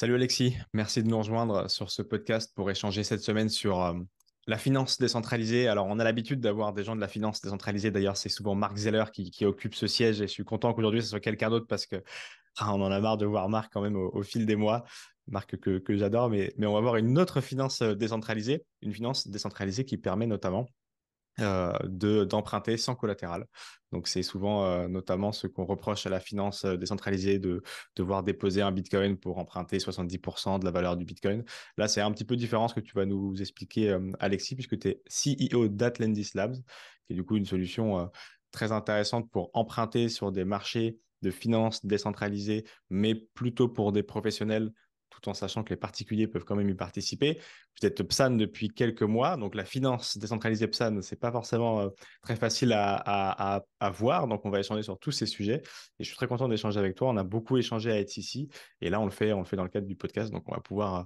Salut Alexis, merci de nous rejoindre sur ce podcast pour échanger cette semaine sur euh, la finance décentralisée. Alors, on a l'habitude d'avoir des gens de la finance décentralisée. D'ailleurs, c'est souvent Marc Zeller qui, occupe ce siège et je suis content qu'aujourd'hui ce soit quelqu'un d'autre parce que ah, on en a marre de voir Marc quand même au, fil des mois. Marc que, j'adore, mais, mais on va voir une autre finance euh, décentralisée, une finance décentralisée qui permet notamment de d'emprunter sans collatéral. Donc c'est souvent euh, notamment ce qu'on reproche à la finance euh, décentralisée de devoir déposer un Bitcoin pour emprunter 70% de la valeur du Bitcoin. Là, c'est un petit peu différent ce que tu vas nous expliquer, Alexis, puisque tu es CEO d'Atlantis Labs, qui est du coup une solution très intéressante pour emprunter sur des marchés de finances décentralisées, mais plutôt pour des professionnels tout en sachant que les particuliers peuvent quand même y participer. Vous êtes PSAN depuis quelques mois, donc la finance décentralisée PSAN, c'est pas forcément euh, très facile à, voir, donc on va échanger sur tous ces sujets. Et je suis très content d'échanger avec toi. On a beaucoup échangé à ici et là on le fait, on le fait dans le cadre du podcast, donc on va pouvoir euh,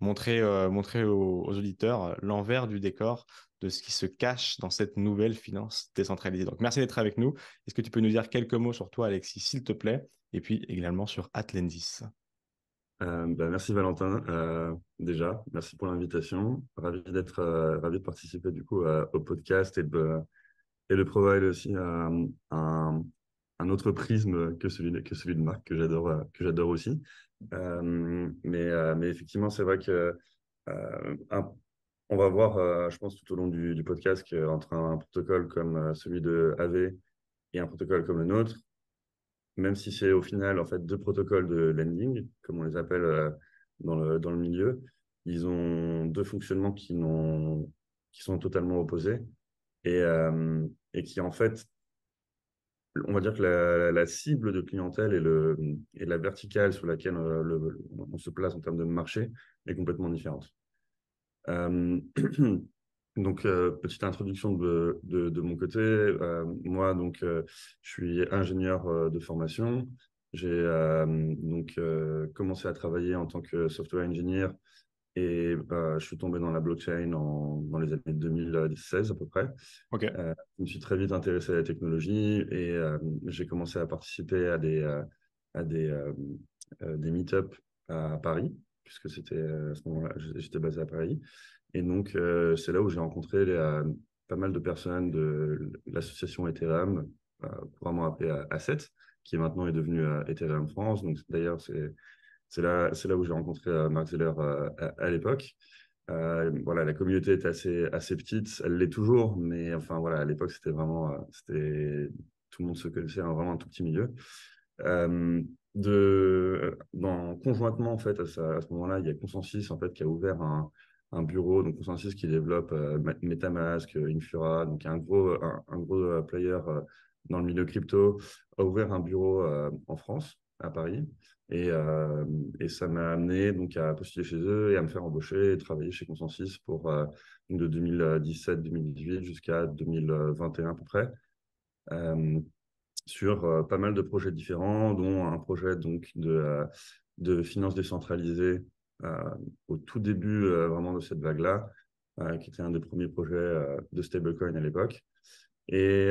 montrer, euh, montrer aux, auditeurs l'envers du décor de ce qui se cache dans cette nouvelle finance décentralisée. Donc merci d'être avec nous. Est-ce que tu peux nous dire quelques mots sur toi, Alexis, s'il te plaît, et puis également sur Atlantis euh, bah, merci Valentin, euh, déjà, merci pour l'invitation. Ravi d'être, euh, ravi de participer du coup au podcast et de, et de provide aussi un, un, autre prisme que celui de, que celui de Marc que j'adore, que j'adore aussi. mais, effectivement, c'est vrai que on va voir, je pense, tout au long du, du podcast qu'entre un, un protocole comme celui de AV et un protocole comme le nôtre, même si c'est au final en fait deux protocoles de lending, comme on les appelle euh, dans, le, dans le milieu, ils ont deux fonctionnements qui, qui sont totalement opposés et, euh, et qui en fait, on va dire que la, cible de clientèle et, le, et la verticale sur laquelle euh, le, on se place en termes de marché est complètement différente. Donc, euh, petite introduction de, de, mon côté. Euh, moi, donc, euh, je suis ingénieur de formation. J'ai donc commencé à travailler en tant que software engineer et je suis tombé dans la blockchain en, dans les années 2016 à peu près. Okay. je me suis très vite intéressé à la technologie et j'ai commencé à participer à des, à des, des meet-up à Paris, puisque c'était à ce moment-là, j'étais basé à Paris. Et donc, euh, c'est là où j'ai rencontré euh, pas mal de personnes de l'association Ethereum, euh, couramment appelée A7, qui maintenant est devenue Ethereum France. Donc, d'ailleurs, c'est c'est là, là où j'ai rencontré Mark Zeller à, l'époque. voilà, la communauté est assez, assez petite, elle l'est toujours, mais enfin voilà, à l'époque c'était vraiment, c'était tout le monde se connaissait, hein, vraiment un tout petit milieu. de, dans, conjointement en fait à, à ce moment-là, il y a Consensus en fait qui a ouvert un, un bureau, donc Consensus qui développe euh, Metamask, euh, Infura, donc un gros, un, gros euh, player dans le milieu crypto, a ouvert un bureau en France, à Paris. Et, ça m'a amené donc à postuler chez eux et à me faire embaucher et travailler chez Consensus pour de 2017-2018 jusqu'à 2021 à peu près. sur pas mal de projets différents, dont un projet donc de, de finances décentralisées au tout début euh, vraiment de cette vague-là, euh, qui était un des premiers projets de stablecoin à l'époque. Et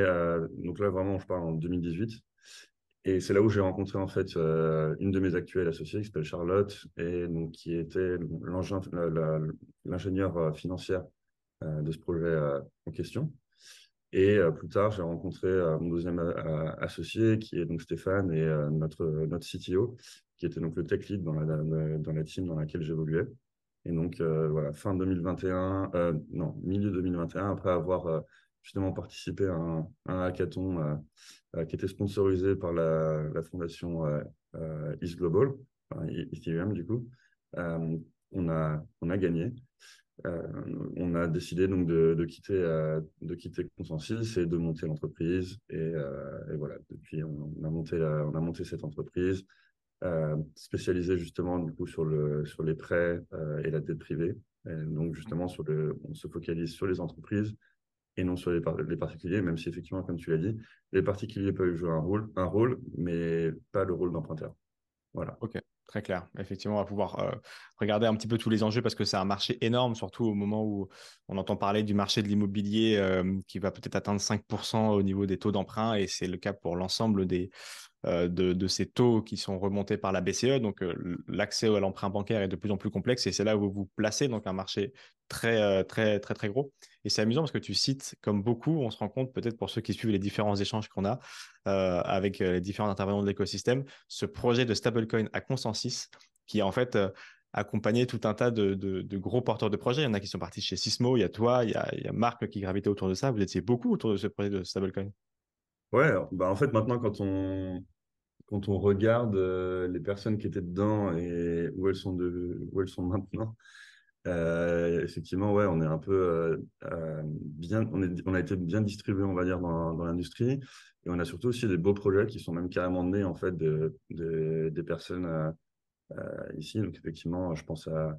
donc là, vraiment, je parle en 2018. Et c'est là où j'ai rencontré en fait une de mes actuelles associées qui s'appelle Charlotte et donc qui était l'ingénieur financière de ce projet en question. Et plus tard, j'ai rencontré mon deuxième associé qui est donc Stéphane et notre notre CTO qui était donc le tech lead dans la, dans la team dans laquelle j'évoluais. Et donc, euh, voilà, fin 2021, euh, non, milieu 2021, après avoir euh, justement participé à un, hackathon qui était sponsorisé par la, la fondation East Global, enfin, Ethereum du coup, on, a, on a gagné. on a décidé donc de, quitter, de quitter Consensus et de monter l'entreprise. Et, et, voilà, depuis, on, a monté on a monté cette entreprise. Euh, spécialisé justement du coup sur, le, sur les prêts euh, et la dette privée. donc justement, sur le, on se focalise sur les entreprises et non sur les, particuliers, même si effectivement, comme tu l'as dit, les particuliers peuvent jouer un rôle, un rôle mais pas le rôle d'emprunteur. Voilà. Ok, très clair. Effectivement, on va pouvoir euh, regarder un petit peu tous les enjeux parce que c'est un marché énorme, surtout au moment où on entend parler du marché de l'immobilier qui va peut-être atteindre 5% au niveau des taux d'emprunt et c'est le cas pour l'ensemble des, de, ces taux qui sont remontés par la BCE. Donc, l'accès à l'emprunt bancaire est de plus en plus complexe et c'est là où vous vous placez, donc un marché très, très, très, très gros. Et c'est amusant parce que tu cites, comme beaucoup, on se rend compte, peut-être pour ceux qui suivent les différents échanges qu'on a avec les différents intervenants de l'écosystème, ce projet de stablecoin à consensus qui en fait accompagné tout un tas de, gros porteurs de projets. Il y en a qui sont partis chez Sismo, il y a toi, il y a, Marc qui gravitait autour de ça. Vous étiez beaucoup autour de ce projet de stablecoin. Ouais, bah en fait, maintenant, quand on, quand on regarde euh, les personnes qui étaient dedans et où elles sont, de, où elles sont maintenant, euh, effectivement, ouais, on est un peu euh, bien, on, est, on a été bien distribué, on va dire, dans, dans l'industrie. Et on a surtout aussi des beaux projets qui sont même carrément nés, en fait, de, des personnes ici. Donc effectivement, je pense à,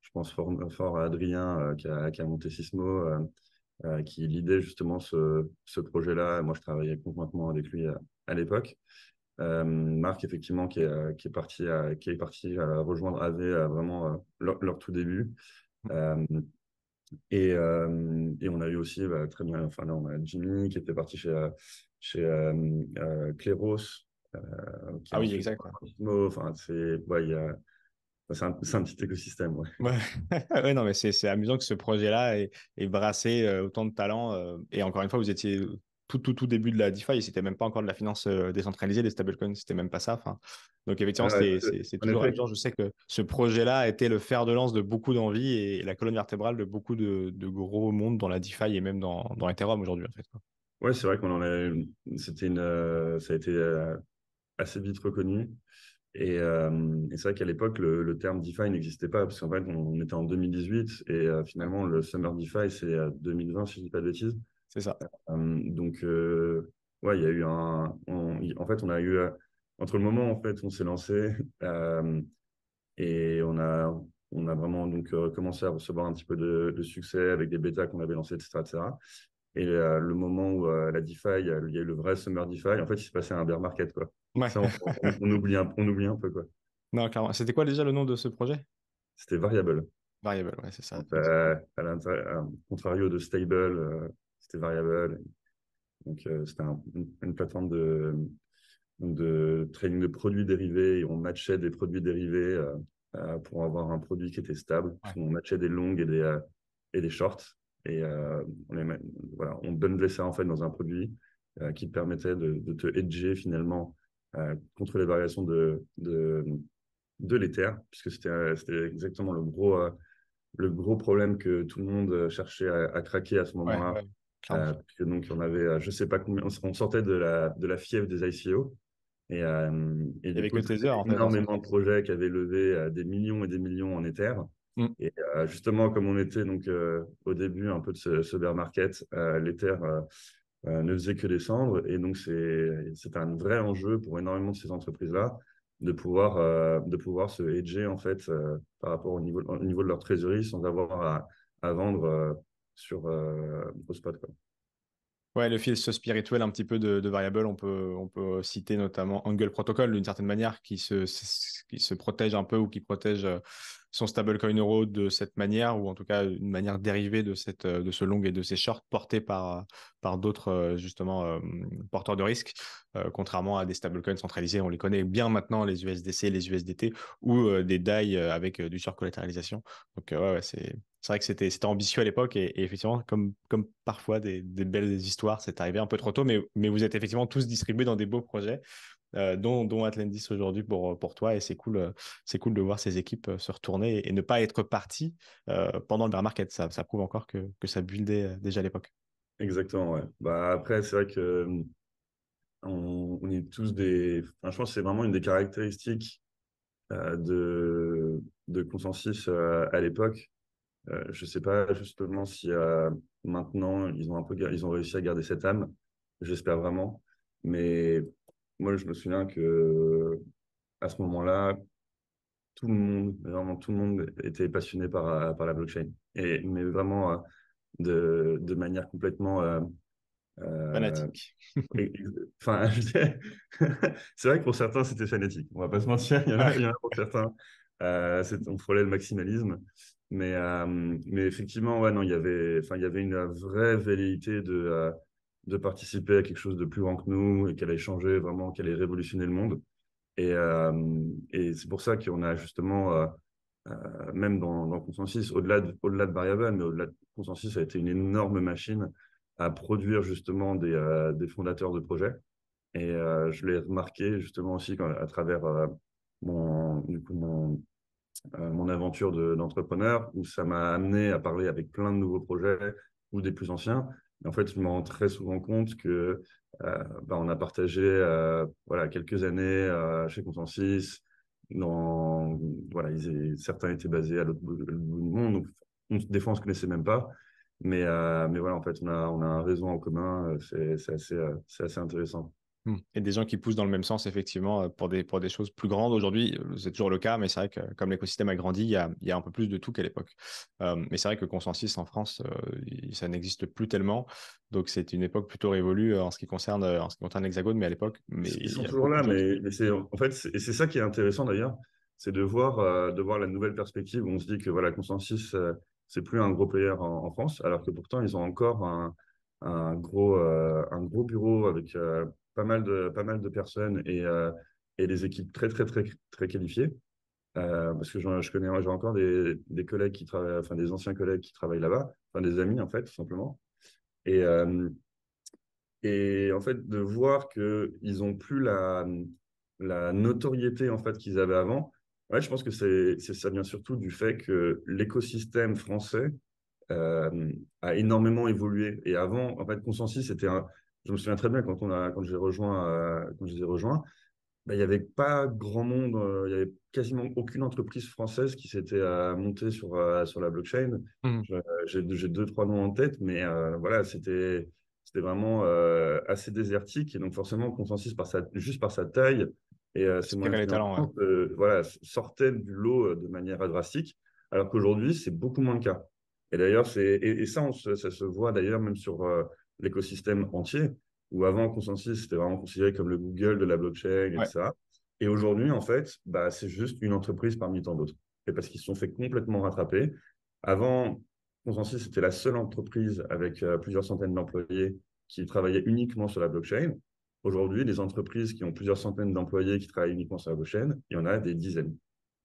je pense fort, fort à Adrien qui a, qui, a, monté Sismo, euh, qui lidait justement ce, ce projet-là. Moi, je travaillais conjointement avec lui à, l'époque. Marc, effectivement, qui est, qui est parti, à, qui est parti à rejoindre AV à vraiment leur, tout début. et, et, on a eu aussi, bah, très bien, enfin là, on a Jimmy qui était parti chez, chez euh, Cléros, euh, ah oui, exact. Enfin, c'est ouais, un, un, petit écosystème. Ouais. ouais. non, mais c'est amusant que ce projet-là ait, brassé euh, autant de talents. Euh, et encore une fois, vous étiez tout, tout, tout début de la DeFi et c'était même pas encore de la finance décentralisée, des stablecoins, c'était même pas ça. Enfin, donc, effectivement, c'est toujours amusant. Je sais que ce projet-là a été le fer de lance de beaucoup d'envie et la colonne vertébrale de beaucoup de, de, gros mondes dans la DeFi et même dans, dans Ethereum aujourd'hui, en fait. Ouais, c'est vrai qu'on en a. C'était une. ça a été assez vite reconnu. Euh, et, c'est vrai qu'à l'époque, le, terme DeFi n'existait pas, parce qu'en fait, on, était en 2018, et euh, finalement, le Summer DeFi, c'est 2020, si je ne dis pas de bêtises. C'est ça. Euh, donc, ouais, il y a eu un. en fait, on a eu. entre le moment en fait, on s'est lancé, et on a, on a vraiment donc, commencé à recevoir un petit peu de, succès avec des bêtas qu'on avait lancés, etc. etc. Et le moment où la DeFi, il y a eu le vrai Summer DeFi, en fait, il s'est passé un bear market, quoi on, oublie un, on oublie un peu. Quoi. Non, clairement. C'était quoi déjà le nom de ce projet? C'était Variable. Variable, ouais, c'est ça. Euh, à contrario de Stable, euh, c'était Variable. Donc, euh, c'était une, plateforme de, de trading de produits dérivés et on matchait des produits dérivés pour avoir un produit qui était stable. On matchait des longues et des, et des shorts. Et on, les, voilà, on bundlait ça en fait dans un produit qui permettait de, de te hedger finalement euh, contre les variations de, de, de l'Ether, puisque c'était exactement le gros, euh, le gros problème que tout le monde cherchait à, craquer à ce moment-là. Euh, donc, on avait, je sais pas combien, on sortait de la, de la fièvre des ICO. Et, et du coup, en énormément de projets qui avaient levé des millions et des millions en Ether. Mm. Et justement, comme on était donc au début un peu de ce, ce bear market, l'Ether euh, ne faisait que descendre. Et donc, c'est un vrai enjeu pour énormément de ces entreprises-là de pouvoir, euh, de pouvoir se hedger en fait, euh, par rapport au niveau, au niveau de leur trésorerie sans avoir à, à vendre sur, au spot. Quoi. Ouais, le fil spirituel un petit peu de, de variable, on peut, on peut citer notamment Angle Protocol d'une certaine manière qui se, qui se protège un peu ou qui protège son stablecoin euro de cette manière, ou en tout cas une manière dérivée de, cette, euh, de ce long et de ces shorts portés par, par d'autres euh, justement euh, porteurs de risques, contrairement à des stablecoins centralisés. On les connaît bien maintenant, les USDC, les USDT, ou des DAI avec du surcollatéralisation. Donc ouais, c'est c'est vrai que c'était, c'était ambitieux à l'époque et, effectivement, comme, comme parfois des, des, belles histoires, c'est arrivé un peu trop tôt, mais, mais vous êtes effectivement tous distribués dans des beaux projets euh, dont, dont, Atlantis aujourd'hui pour, pour toi. Et c'est cool, euh, c'est cool de voir ces équipes euh, se retourner et, ne pas être partis pendant le bear market. Ça, ça prouve encore que, que ça buildait déjà à l'époque. Exactement, ouais. Bah, après, c'est vrai que on, on, est tous des. Enfin, je pense c'est vraiment une des caractéristiques de, de consensus à l'époque. je ne sais pas justement si maintenant ils ont un peu ils ont réussi à garder cette âme. J'espère vraiment. Mais moi, je me souviens que à ce moment-là, tout le monde, vraiment tout le monde était passionné par, par la blockchain. Et, mais vraiment euh, de, de manière complètement euh, euh fanatique. Enfin, c'est vrai que pour certains, c'était fanatique. On va pas se mentir, il y en a, pour certains, euh, on frôlait le maximalisme. Mais, mais effectivement, ouais, non, il y avait, enfin, il y avait une vraie velléité de, de participer à quelque chose de plus grand que nous et qu'elle allait changer vraiment, qu'elle allait révolutionner le monde. Et, et c'est pour ça qu'on a justement, même dans, dans Consensus, au-delà de, au-delà de Variable, mais au-delà de Consensus, ça a été une énorme machine à produire justement des, des fondateurs de projets. Et je l'ai remarqué justement aussi à travers mon, du coup, mon, euh, mon aventure d'entrepreneur, où ça m'a amené à parler avec plein de nouveaux projets ou des plus anciens. En fait, je me rends très souvent compte que euh, bah, on a partagé euh, voilà, quelques années chez Consensus. Voilà, certains étaient basés à l'autre bout, du monde. Donc, des fois, on ne se connaissait même pas. Mais, mais voilà, en fait, on a, on a un réseau en commun. C'est assez, assez intéressant. Mmh. Et des gens qui poussent dans le même sens, effectivement, pour des, pour des choses plus grandes. Aujourd'hui, c'est toujours le cas, mais c'est vrai que comme l'écosystème a grandi, il y a, il y a un peu plus de tout qu'à l'époque. mais c'est vrai que Consensus en France, ça n'existe plus tellement. Donc, c'est une époque plutôt révolue en ce qui concerne, en ce qui concerne l'Hexagone, mais à l'époque. Mais ils sont toujours là, mais, mais c'est en fait, et c'est ça qui est intéressant d'ailleurs, c'est de voir, de voir la nouvelle perspective où on se dit que voilà, Consensus, c'est plus un gros player en, en, France, alors que pourtant, ils ont encore un, un gros, un gros bureau avec pas mal de, pas mal de personnes et, euh, et des équipes très, très, très, très qualifiées. Euh, parce que je connais, j'ai encore des, des, collègues qui travaillent, enfin des anciens collègues qui travaillent là-bas, enfin des amis en fait, tout simplement. Et, euh, et en fait, de voir qu'ils n'ont plus la, la notoriété en fait qu'ils avaient avant, ouais, je pense que c'est, ça vient surtout du fait que l'écosystème français a énormément évolué. Et avant, en fait, Consensus, c'était un, je me souviens très bien quand, on a, quand j'ai rejoint, euh, quand je les ai rejoints, bah, il n'y avait pas grand monde, euh, il n'y avait quasiment aucune entreprise française qui s'était euh, montée sur, sur la blockchain. Mmh. J'ai deux, trois noms en tête, mais voilà, c'était c'était vraiment assez désertique. Et donc, forcément, Consensus, par sa, juste par sa taille et ses moyens talents, voilà, sortait du lot de manière drastique, alors qu'aujourd'hui, c'est beaucoup moins le cas. Et d'ailleurs, et, et, ça, ça se voit d'ailleurs même sur l'écosystème entier, où avant, Consensus, c'était vraiment considéré comme le Google de la blockchain, etc. Et aujourd'hui, en fait, bah, c'est juste une entreprise parmi tant d'autres. Et parce qu'ils se sont fait complètement rattraper. Avant, Consensus, c'était la seule entreprise avec euh, plusieurs centaines d'employés qui travaillaient uniquement sur la blockchain. Aujourd'hui, les entreprises qui ont plusieurs centaines d'employés qui travaillent uniquement sur la blockchain, il y en a des dizaines.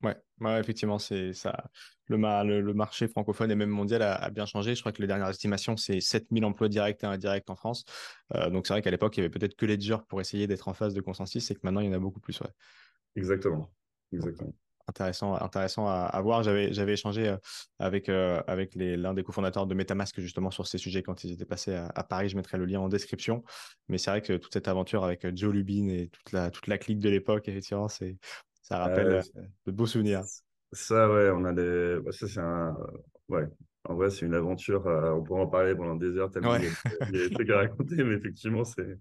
Ouais, effectivement, c'est ça. Le, le, marché francophone et même mondial a, bien changé. Je crois que les dernières estimations, c'est 7000 emplois directs et indirects en France. Euh, donc, c'est vrai qu'à l'époque, il y avait peut-être que Ledger pour essayer d'être en phase de consensus et que maintenant, il y en a beaucoup plus. Ouais. Exactement. Exactement. Intéressant, intéressant à, voir. J'avais, j'avais échangé euh, avec, euh, avec l'un des cofondateurs de Metamask justement sur ces sujets quand ils étaient passés à, Paris. Je mettrai le lien en description. Mais c'est vrai que toute cette aventure avec Joe Lubin et toute la, toute la clique de l'époque, effectivement, c'est, ça rappelle euh, de beaux souvenirs. Ça, ouais, on a des. Bah, ça, c'est un. Ouais, en vrai, c'est une aventure. Euh, on pourrait en parler pendant des heures tellement il, y a, des trucs à raconter, mais effectivement, c'est.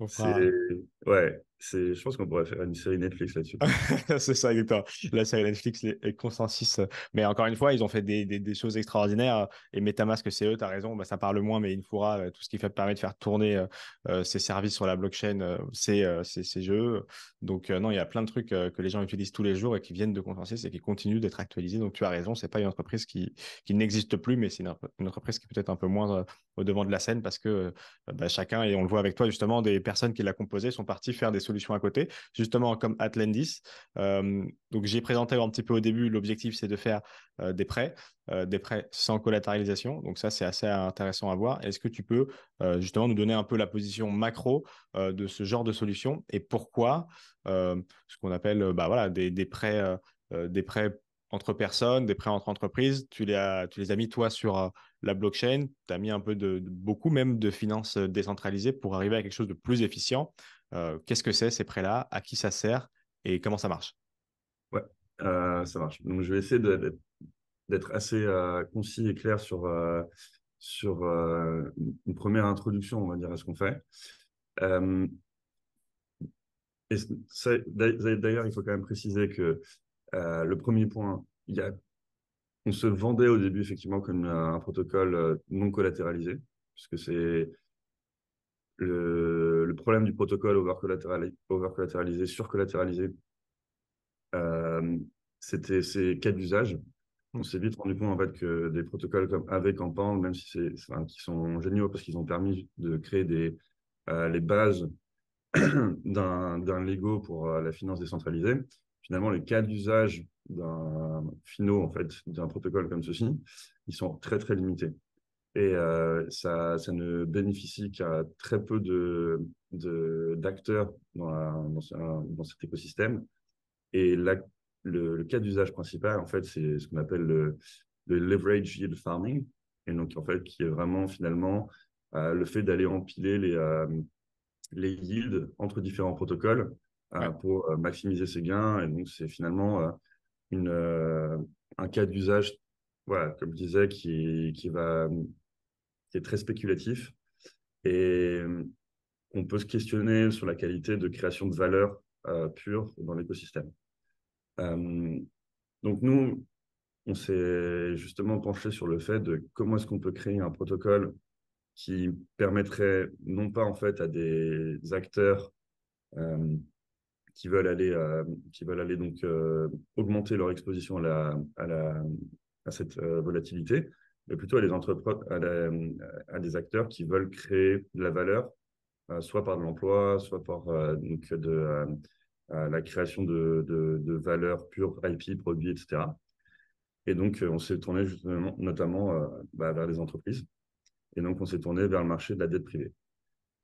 Ouais, je pense qu'on pourrait faire une série Netflix là-dessus. c'est ça, exactement. La série Netflix est consensus. Mais encore une fois, ils ont fait des, des, choses extraordinaires. Et Metamask, c'est eux, tu as raison, bah, ça parle moins, mais Infura, euh, tout ce qui fait, permet de faire tourner euh, euh ces services sur la blockchain, euh, c'est ces jeux. Donc, non, il y a plein de trucs que les gens utilisent tous les jours et qui viennent de consensus et qui continuent d'être actualisés. Donc, tu as raison, c'est pas une entreprise qui, qui n'existe plus, mais c'est une, entreprise qui est peut-être un peu moins au devant de la scène parce que bah, chacun, et on le voit avec toi justement, des personnes qui l'a composé sont parties faire des solutions à côté, justement comme Atlantis. Euh, donc j'ai présenté un petit peu au début, l'objectif c'est de faire euh, des prêts, euh, des prêts sans collatéralisation. Donc ça c'est assez intéressant à voir. Est-ce que tu peux justement nous donner un peu la position macro de ce genre de solution et pourquoi ce qu'on appelle bah, voilà, des, des prêts, des prêts entre personnes, des prêts entre entreprises? Tu les as, tu les as mis, toi, sur la blockchain. Tu as mis un peu de, beaucoup même de finances décentralisées pour arriver à quelque chose de plus efficient. Euh, qu'est-ce que c'est ces prêts-là À qui ça sert Et comment ça marche? Ouais, euh, ça marche. Donc, je vais essayer d'être assez euh, concis et clair sur, sur une première introduction, on va dire, à ce qu'on fait. D'ailleurs, il faut quand même préciser que le premier point, il y a, on se vendait au début effectivement comme un protocole non collatéralisé, puisque c'est le, problème du protocole over-collatéralisé, sur-collatéralisé, euh, c'était ces cas d'usage. on mm. s'est vite rendu compte en fait que des protocoles comme avec Pan, même si c'est, qui sont géniaux parce qu'ils ont permis de créer des, euh, les bases d'un, d'un Lego pour euh, la finance décentralisée, finalement les cas d'usage d'un finaux en fait d'un protocole comme ceci, ils sont très très limités et euh, ça, ça, ne bénéficie qu'à très peu de, de d'acteurs dans, dans, dans, cet écosystème. Et la, le, cas d'usage principal, en fait, c'est ce qu'on appelle le, le, leverage yield farming, et donc en fait, qui est vraiment finalement euh, le fait d'aller empiler les, euh, les yields entre différents protocoles euh, pour maximiser ses gains. Et donc, c'est finalement une, un cas d'usage, voilà, comme je disais, qui, qui, va, qui est très spéculatif. Et on peut se questionner sur la qualité de création de valeur pure dans l'écosystème. Euh, donc nous, on s'est justement penché sur le fait de comment est-ce qu'on peut créer un protocole qui permettrait non pas en fait à des acteurs euh, qui veulent aller euh, qui veulent aller donc augmenter leur exposition à, la, à cette volatilité, mais plutôt à des à, à, des acteurs qui veulent créer de la valeur, soit par de l'emploi, soit par donc de la création de, de, valeurs pures, IP, produits, etc. Et donc, euh, on s'est tourné justement, notamment euh, bah, vers les entreprises. Et donc, on s'est tourné vers le marché de la dette privée.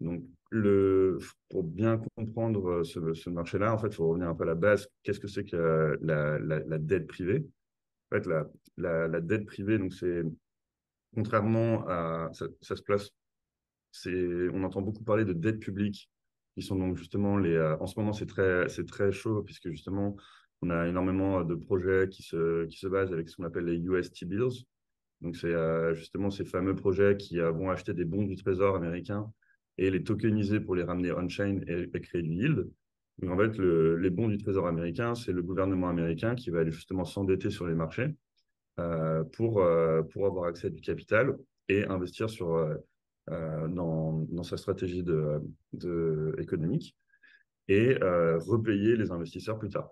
Donc, le, pour bien comprendre euh, ce, ce marché-là, en fait, il faut revenir un peu à la base. Qu'est-ce que c'est que la, la, dette privée? En fait, la, la, dette privée, donc c'est contrairement à ça, se place. On entend beaucoup parler de dette publique qui sont donc justement les. Euh, en ce moment, c'est très, très chaud puisque justement, on a énormément de projets qui se, qui se basent avec ce qu'on appelle les UST bills. Donc, c'est euh, justement ces fameux projets qui euh, vont acheter des bons du trésor américain et les tokeniser pour les ramener on-chain et, créer du yield. Donc, en fait, les bons du trésor américain, c'est le gouvernement américain qui va justement s'endetter sur les marchés pour, pour avoir accès à du capital et investir sur euh, dans, sa stratégie de, économique et euh, repayer les investisseurs plus tard.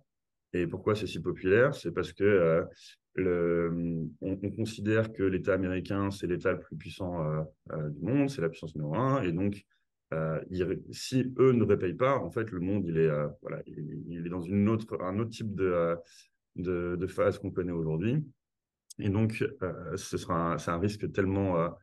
Et pourquoi c'est si populaire? C'est parce que euh, le, on, considère que l'État américain, c'est l'État le plus puissant du monde, c'est la puissance numéro un, et donc si eux ne repayent pas, en fait, le monde, il est, voilà, il, est dans une autre, un autre type de, de phase qu'on connaît aujourd'hui. Et donc, ce sera c'est un risque tellement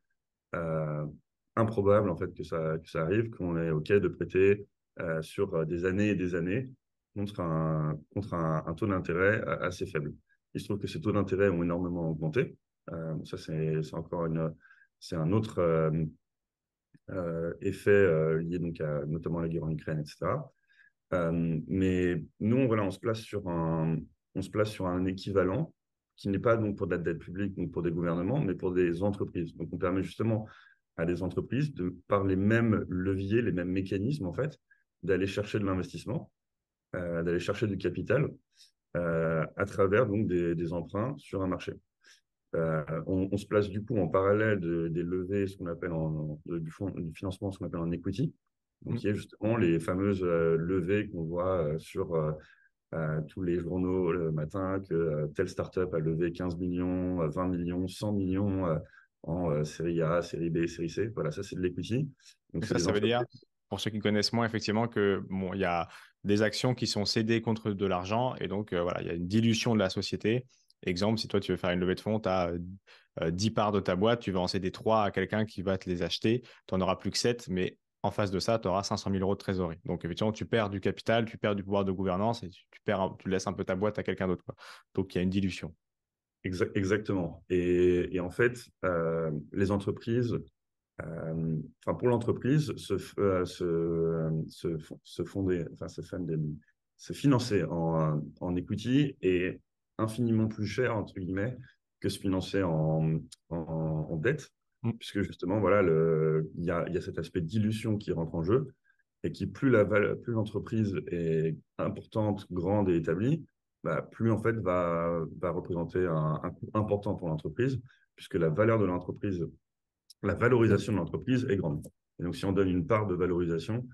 improbable en fait que ça, que ça arrive, qu'on est OK de prêter euh, sur euh, des années et des années contre un, contre un, taux d'intérêt euh, assez faible. Il se trouve que ces taux d'intérêt ont énormément augmenté. ça, c'est encore une, c'est un autre effet lié donc à, notamment à la guerre en Ukraine, etc. mais nous, voilà, on se place sur un, on se place sur un équivalent qui n'est pas donc pour de la dette publique, donc pour des gouvernements, mais pour des entreprises. Donc, on permet justement à des entreprises de, par les mêmes leviers, les mêmes mécanismes, en fait, d'aller chercher de l'investissement, euh, d'aller chercher du capital euh, à travers donc des, emprunts sur un marché. Euh, on, se place du coup en parallèle des levées, ce qu'on appelle en, du, fond, du financement, ce qu'on appelle en equity, donc mmh. qui est justement les fameuses levées qu'on voit sur tous les journaux le matin que telle startup a levé 15 millions, 20 millions, 100 millions en euh, série A, série B, série C. Voilà, ça, c'est de l'equity. Donc, ça, ça veut dire, pour ceux qui connaissent moins, effectivement, que bon, il y a des actions qui sont cédées contre de l'argent et donc, euh, voilà, il y a une dilution de la société. Exemple, si toi, tu veux faire une levée de fonds, tu as 10 parts de ta boîte, tu vas en céder 3 à quelqu'un qui va te les acheter. Tu n'en auras plus que 7, mais en face de ça, tu auras 500 000 euros de trésorerie. Donc, effectivement, tu perds du capital, tu perds du pouvoir de gouvernance et tu, perds, tu laisses un peu ta boîte à quelqu'un d'autre. Donc, il y a une dilution exactement. Et, en fait, euh, les entreprises, euh, pour l'entreprise, se, financer en, equity est infiniment plus cher que se financer en, dette, mmh. puisque justement voilà, il y a, y a cet aspect dilution qui rentre en jeu et qui plus la plus l'entreprise est importante, grande et établie, bah, plus en fait va, va représenter un, coût important pour l'entreprise, puisque la valeur de l'entreprise, la valorisation de l'entreprise est grande. Et donc, si on donne une part de valorisation,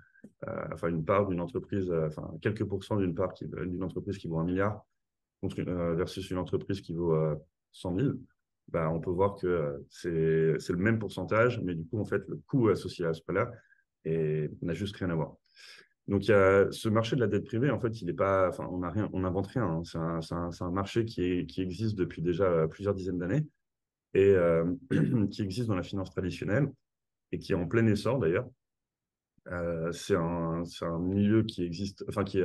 euh, enfin une part d'une entreprise, euh, enfin quelques pourcents d'une part d'une entreprise qui vaut un milliard euh, versus une entreprise qui vaut 100 000, bah, on peut voir que c'est le même pourcentage, mais du coup, en fait, le coût associé à ce prêt-là n'a juste rien à voir. Donc, il y a ce marché de la dette privée, en fait, il n'est pas, enfin, on rien, on n'invente rien. Hein. C'est un, un, marché qui, qui existe depuis déjà plusieurs dizaines d'années et euh, qui existe dans la finance traditionnelle et qui est en plein essor d'ailleurs. Euh, c'est un, un, milieu qui existe, enfin, qui,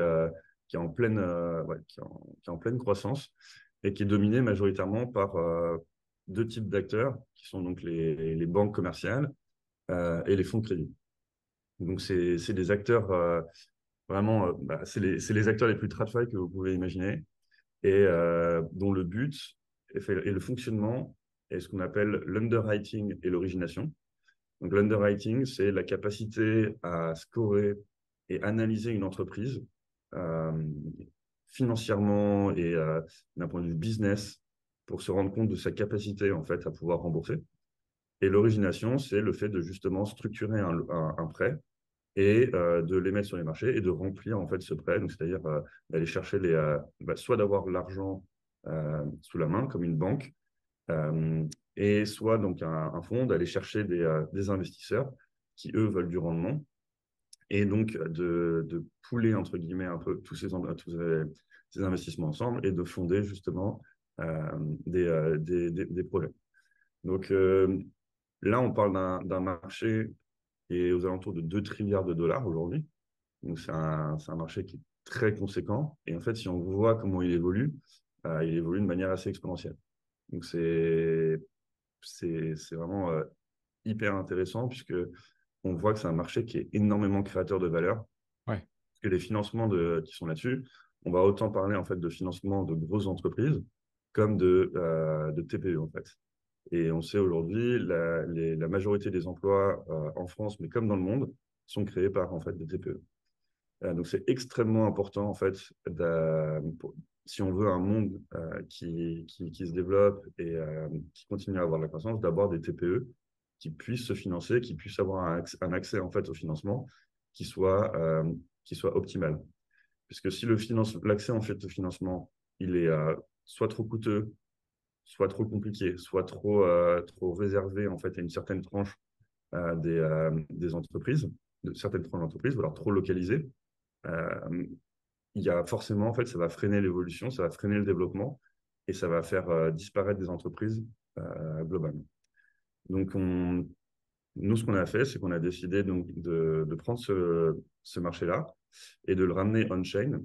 qui est en pleine, euh, qui, est en, pleine croissance et qui est dominé majoritairement par deux types d'acteurs, qui sont donc les, banques commerciales et les fonds de crédit. Donc, c'est des acteurs euh, vraiment, euh, bah, c'est les, acteurs les plus tradfi que vous pouvez imaginer et euh, dont le but et, le fonctionnement est ce qu'on appelle l'underwriting et l'origination. Donc, l'underwriting, c'est la capacité à scorer et analyser une entreprise financièrement et d'un point de vue business pour se rendre compte de sa capacité en fait à pouvoir rembourser. Et l'origination, c'est le fait de justement structurer un, prêt et euh, de les mettre sur les marchés et de remplir en fait ce prêt. Donc, c'est-à-dire euh, d'aller chercher les, euh, bah, soit d'avoir l'argent sous la main comme une banque, et soit donc un, fonds d'aller chercher des, investisseurs qui eux veulent du rendement et donc de, pouler entre guillemets un peu tous ces, investissements ensemble et de fonder justement des, des, des, projets. Donc Là, on parle d'un marché qui est aux alentours de 2 trilliards de dollars aujourd'hui. Donc, c'est un, un, marché qui est très conséquent. Et en fait, si on voit comment il évolue, euh, il évolue de manière assez exponentielle. Donc, c'est vraiment euh, hyper intéressant puisque on voit que c'est un marché qui est énormément créateur de valeur. Ouais. Parce que les financements de, qui sont là-dessus, on va autant parler en fait de financement de grosses entreprises comme de, euh, de TPE en fait. Et on sait aujourd'hui, la, la, majorité des emplois euh, en France, mais comme dans le monde, sont créés par en fait des TPE. Euh, donc c'est extrêmement important en fait, si on veut un monde qui, qui, se développe et qui continue à avoir de la croissance, d'avoir des TPE qui puissent se financer, qui puissent avoir un, un accès en fait au financement qui soit, qui soit optimal. Puisque si l'accès en fait au financement, il est soit trop coûteux, soit trop compliqué, soit trop, euh, réservé en fait à une certaine tranche euh, des, euh, des, entreprises, de certaines tranches d'entreprises, ou alors trop localisé, il y a forcément, en fait, ça va freiner l'évolution, ça va freiner le développement et ça va faire disparaître des entreprises globalement. Donc, on, nous, ce qu'on a fait, c'est qu'on a décidé donc, de, prendre ce, marché-là et de le ramener on-chain,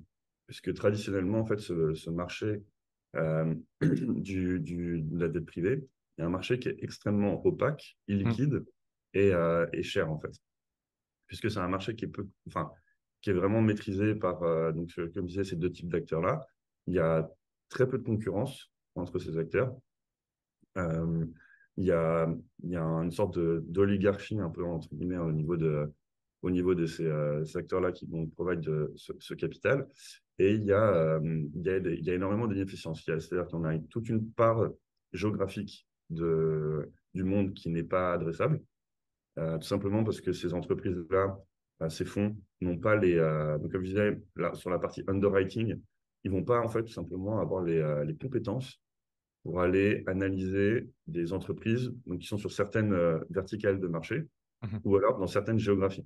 puisque traditionnellement, en fait, ce, marché du, du, de la dette privée, il y a un marché qui est extrêmement opaque, illiquide mmh. et, euh, et, cher en fait. Puisque c'est un marché qui est, peu, enfin, qui est vraiment maîtrisé par, euh, donc, comme je disais, ces deux types d'acteurs-là. Il y a très peu de concurrence entre ces acteurs. il, y a, il y a une sorte d'oligarchie un peu entre guillemets au niveau de, au niveau de ces, acteurs-là qui vont provide ce, ce, capital. Et il y a, euh, il y a, il y a énormément d'inefficience. C'est-à-dire qu'on a toute une part géographique de, du monde qui n'est pas adressable, euh, tout simplement parce que ces entreprises-là, euh, ces fonds, n'ont pas les. donc, comme je disais, là, sur la partie underwriting, ils vont pas, en fait, tout simplement avoir les, les compétences pour aller analyser des entreprises donc, qui sont sur certaines verticales de marché mmh ou alors dans certaines géographies.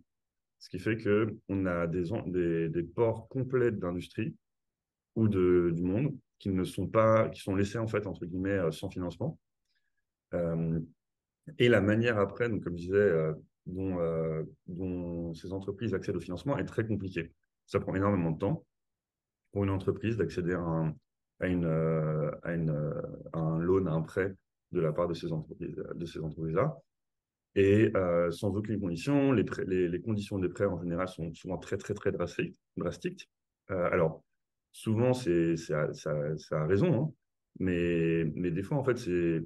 Ce qui fait qu'on a des, ports complets d'industrie ou du monde qui ne sont pas, qui sont laissés en fait, entre guillemets, euh, sans financement. Euh, et la manière après, donc, comme je disais, euh, dont, ces entreprises accèdent au financement est très compliquée. Ça prend énormément de temps pour une entreprise d'accéder à, un, loan, à un prêt de la part de ces entreprises, entreprises-là. Et euh, sans aucune condition, les, conditions des prêts en général sont souvent très, très, très drastiques. Euh, alors, souvent, c'est, ça, ça, a raison, hein, mais, mais des fois, en fait, c'est,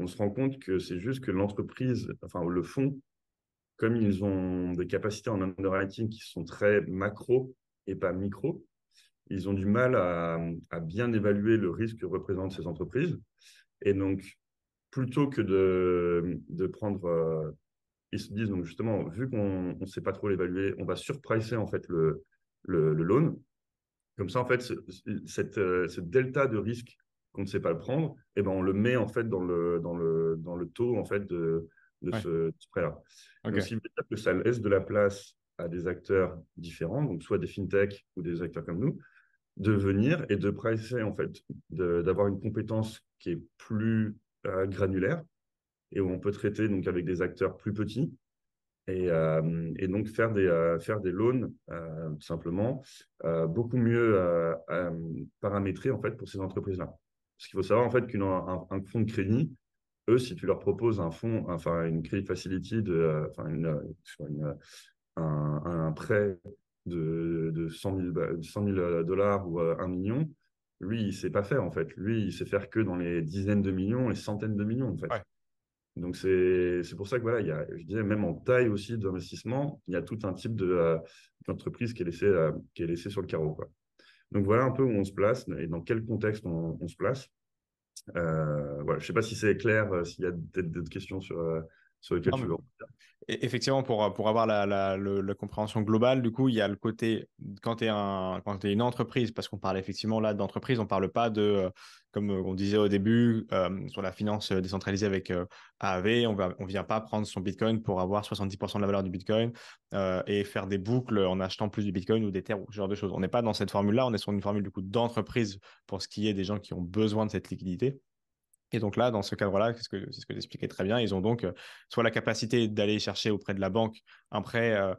on se rend compte que c'est juste que l'entreprise, enfin, le fonds, comme ils ont des capacités en underwriting qui sont très macro et pas micro, ils ont du mal à, à bien évaluer le risque que représentent ces entreprises. Et donc, plutôt que de, de prendre. Euh, ils se disent, donc justement, vu qu'on ne sait pas trop l'évaluer, on va surpricer en fait le, le, loan. Comme ça, en fait, cette, euh, delta de risque qu'on ne sait pas le prendre, et eh ben on le met en fait dans le, dans le, dans le taux en fait de, de ce, prêt-là. Donc, ce que ça laisse de la place à des acteurs différents, donc soit des fintechs ou des acteurs comme nous, de venir et de pricer en fait, d'avoir une compétence qui est plus euh, granulaire et où on peut traiter donc avec des acteurs plus petits et, euh, donc faire des, euh, faire des loans tout simplement beaucoup mieux paramétrés en fait pour ces entreprises-là. Parce qu'il faut savoir en fait qu'un un, fonds de crédit, eux, si tu leur proposes un fonds, enfin une credit facility de, enfin un, un, prêt de, de 100 000, dollars ou 1 million, lui, il ne sait pas faire en fait. Lui, il sait faire que dans les dizaines de millions et centaines de millions en fait. Donc c'est pour ça que voilà, il y a, je disais même en taille aussi d'investissement, il y a tout un type euh, d'entreprise qui est laissé euh, qui est sur le carreau. Quoi. Donc voilà un peu où on se place et dans quel contexte on, on se place. Euh, voilà, je ne sais pas si c'est clair, s'il y a peut-être d'autres questions sur, sur lesquelles tu veux effectivement, pour, pour avoir la, la, compréhension globale, du coup, il y a le côté, quand tu es, un, quand es une entreprise, parce qu'on parle effectivement là d'entreprise, on ne parle pas de, euh, comme on disait au début, euh, sur la finance décentralisée avec euh, AAV, on ne on vient pas prendre son Bitcoin pour avoir 70% de la valeur du Bitcoin et faire des boucles en achetant plus du Bitcoin ou des terres ou ce genre de choses. On n'est pas dans cette formule-là, on est sur une formule du coup d'entreprise pour ce qui est des gens qui ont besoin de cette liquidité. Et donc là, dans ce cadre-là, c'est ce que, j'expliquais très bien, ils ont donc euh, soit la capacité d'aller chercher auprès de la banque un prêt, euh,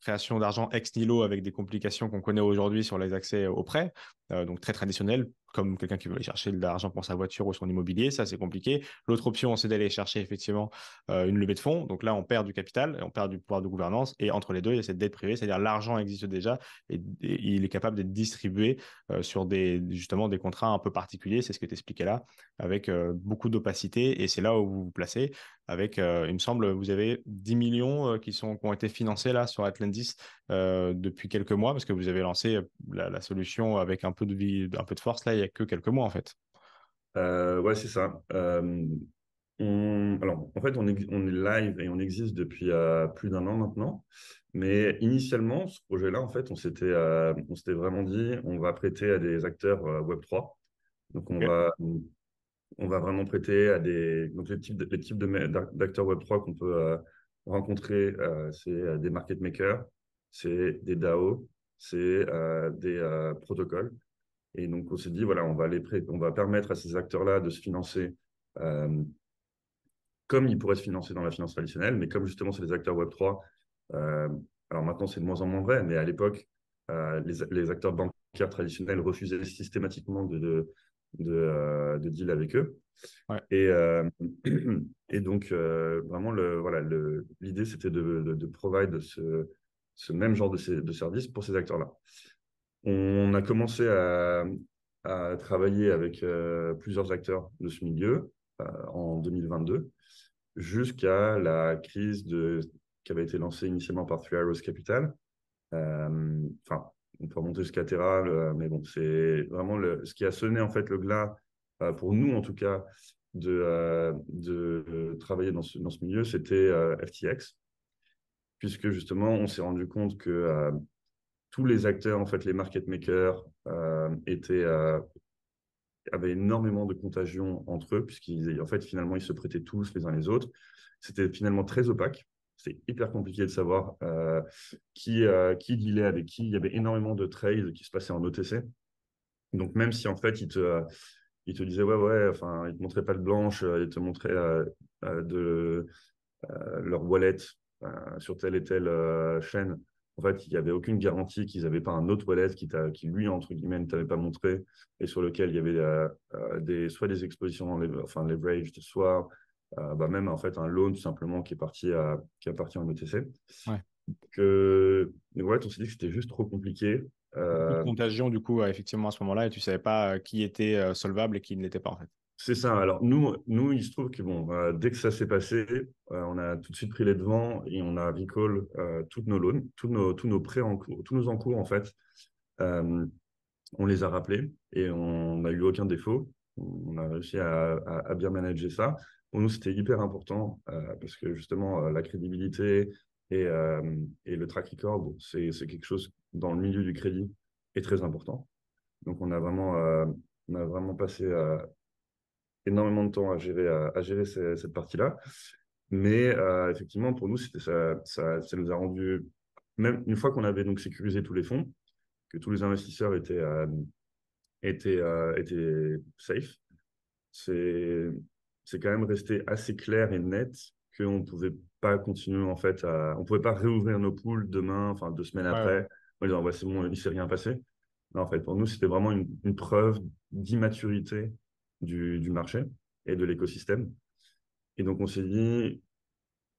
création d'argent ex nihilo avec des complications qu'on connaît aujourd'hui sur les accès aux prêts, euh, donc très traditionnel, comme quelqu'un qui veut aller chercher de l'argent pour sa voiture ou son immobilier, ça c'est compliqué. L'autre option, c'est d'aller chercher effectivement euh, une levée de fonds. Donc là, on perd du capital, on perd du pouvoir de gouvernance. Et entre les deux, il y a cette dette privée, c'est-à-dire l'argent existe déjà et, il est capable d'être distribué euh, sur des, justement des contrats un peu particuliers. C'est ce que tu expliquais là, avec euh, beaucoup d'opacité. Et c'est là où vous vous placez. Avec, il me semble, vous avez 10 millions qui, sont, qui ont été financés là sur Atlantis depuis quelques mois, parce que vous avez lancé la, solution avec un peu de vie, un peu de force là que quelques mois en fait. Euh, ouais, c'est ça. Euh, alors, en fait, on est, on est, live et on existe depuis euh, plus d'un an maintenant. Mais initialement, ce projet-là, en fait, on s'était, on s'était vraiment dit, on va prêter à des acteurs Web 3. Donc, on va, on va vraiment prêter à des, donc les types, les types d'acteurs Web 3 qu'on peut rencontrer, c'est des market makers, c'est des DAO, c'est des protocoles. Et donc, on s'est dit, voilà, on va, les on va permettre à ces acteurs-là de se financer euh, comme ils pourraient se financer dans la finance traditionnelle, mais comme justement c'est des acteurs Web3, euh, alors maintenant c'est de moins en moins vrai, mais à l'époque, euh, les, acteurs bancaires traditionnels refusaient systématiquement de, de, de, deal avec eux. Et, et donc, vraiment, le, voilà, l'idée, c'était de, de, de provide ce, ce même genre de, de service pour ces acteurs-là. On a commencé à, travailler avec euh, plusieurs acteurs de ce milieu euh, en 2022 jusqu'à la crise qui avait été lancée initialement par Three Arrows Capital. Euh, enfin, on peut remonter jusqu'à Terra, mais bon, c'est vraiment ce qui a sonné en fait le glas, pour nous en tout cas, de, de travailler dans ce, dans ce milieu, c'était FTX, puisque justement, on s'est rendu compte que tous les acteurs, en fait, les market makers, euh, étaient, euh, avaient énormément de contagion entre eux, puisqu'en fait, finalement, ils se prêtaient tous les uns les autres. C'était finalement très opaque. C'était hyper compliqué de savoir euh, qui, qui dealait avec qui. Il y avait énormément de trades qui se passaient en OTC. Donc, même si en fait, ils te, ils te disaient, ouais, ouais, enfin, ils te montraient pas de blanche, ils te montraient de, leur wallet sur telle et telle chaîne en fait, il n'y avait aucune garantie qu'ils n'avaient pas un autre wallet qui, qui lui, entre guillemets, ne t'avait pas montré et sur lequel il y avait euh, euh, des, soit des expositions enfin, leveraged, soit euh, bah, même en fait un loan tout simplement qui est parti, à, qui est parti en ETC. Ouais. Que, ouais, on s'est dit que c'était juste trop compliqué. Euh... Contagion, du coup, effectivement, à ce moment-là, et tu ne savais pas qui était solvable et qui ne l'était pas, en fait. C'est ça. Alors, nous, nous, il se trouve que bon, euh, dès que ça s'est passé, euh, on a tout de suite pris les devants et on a recall euh, toutes nos loans, tous nos, tous nos prêts en cours, tous nos encours, en fait. on les a rappelés et on n'a eu aucun défaut. On a réussi à, à, bien manager ça. Pour nous, c'était hyper important parce que justement, la crédibilité et, et le track record, c'est quelque chose dans le milieu du crédit est très important. Donc, on a vraiment On a vraiment passé énormément de temps à gérer, à, gérer cette partie-là. Mais effectivement, pour nous, ça, ça, ça, nous a rendu, même une fois qu'on avait donc sécurisé tous les fonds, que tous les investisseurs étaient, étaient, étaient safe, c'est quand même resté assez clair et net qu'on ne pouvait pas continuer en fait à... On pouvait pas réouvrir nos poules demain, enfin deux semaines après, en disant c'est bon, il ne s'est rien passé. Non, en fait, pour nous, c'était vraiment une, une preuve d'immaturité du, marché et de l'écosystème. Et donc, on s'est dit,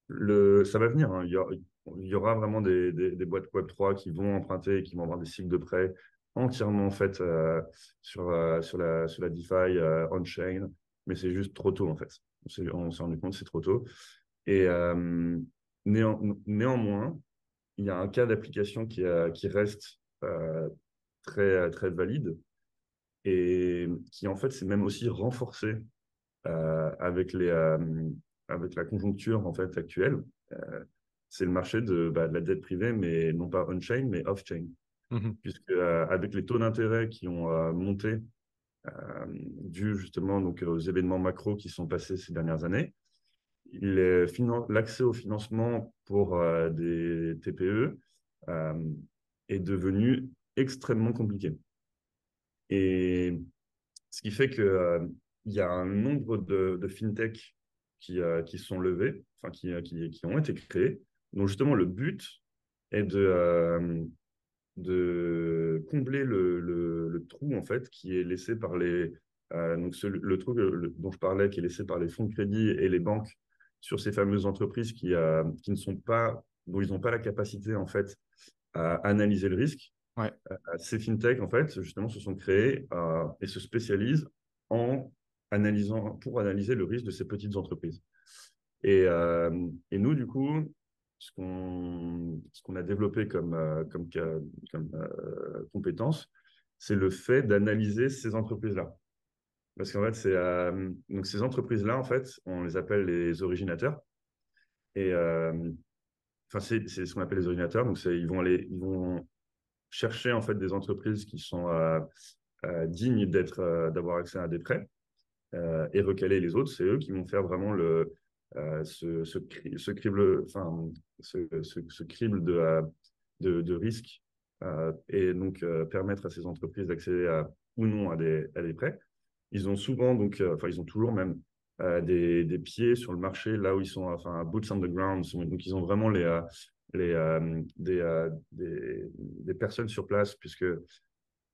le, ça va venir. Hein. Il, y aura, vraiment des, des, boîtes Web3 qui vont emprunter, qui vont avoir des cycles de prêt entièrement en fait euh, sur, euh, sur, la, sur la DeFi euh, on-chain, mais c'est juste trop tôt en fait. On s'est rendu compte c'est trop tôt. Et néanmoins, il y a un cas d'application qui, qui reste très, très valide et qui en fait s'est même aussi renforcé avec, les, avec la conjoncture en fait actuelle. c'est le marché de, bah, de, la dette privée, mais non pas on-chain, mais off-chain. Mmh Puisque avec les taux d'intérêt qui ont monté euh, dû justement donc, aux événements macro qui sont passés ces dernières années. L'accès au financement pour euh, des TPE euh, est devenu extrêmement compliqué. Et ce qui fait qu'il il y a un nombre de, de fintech qui, qui sont levés, enfin qui, qui, qui, ont été créés, dont justement le but est de, de combler le, le, trou en fait qui est laissé par les euh, donc le trou dont je parlais qui est laissé par les fonds de crédit et les banques sur ces fameuses entreprises qui, euh, qui ne sont pas dont ils n'ont pas la capacité en fait à analyser le risque. Ouais. Euh, ces fintech en fait justement se sont créés et se spécialisent en analysant pour analyser le risque de ces petites entreprises. Et, nous du coup ce qu'on a développé comme, euh, comme, euh, compétence, c'est le fait d'analyser ces entreprises-là. Parce qu'en fait, euh, donc ces entreprises-là, en fait, on les appelle les originateurs. Et enfin, c'est ce qu'on appelle les originateurs. Donc, ils vont aller, ils vont chercher en fait des entreprises qui sont dignes d'être, d'avoir accès à des prêts et recaler les autres. C'est eux qui vont faire vraiment le, euh, ce, ce, ce, crible, enfin, ce, ce crible de, euh, de, risque euh, et donc permettre à ces entreprises d'accéder ou non à des, à des prêts. Ils ont souvent, donc, enfin, ils ont toujours même des, des, pieds sur le marché là où ils sont, enfin, boots on the ground. Donc, ils ont vraiment les, les, des, des, des, personnes sur place, puisque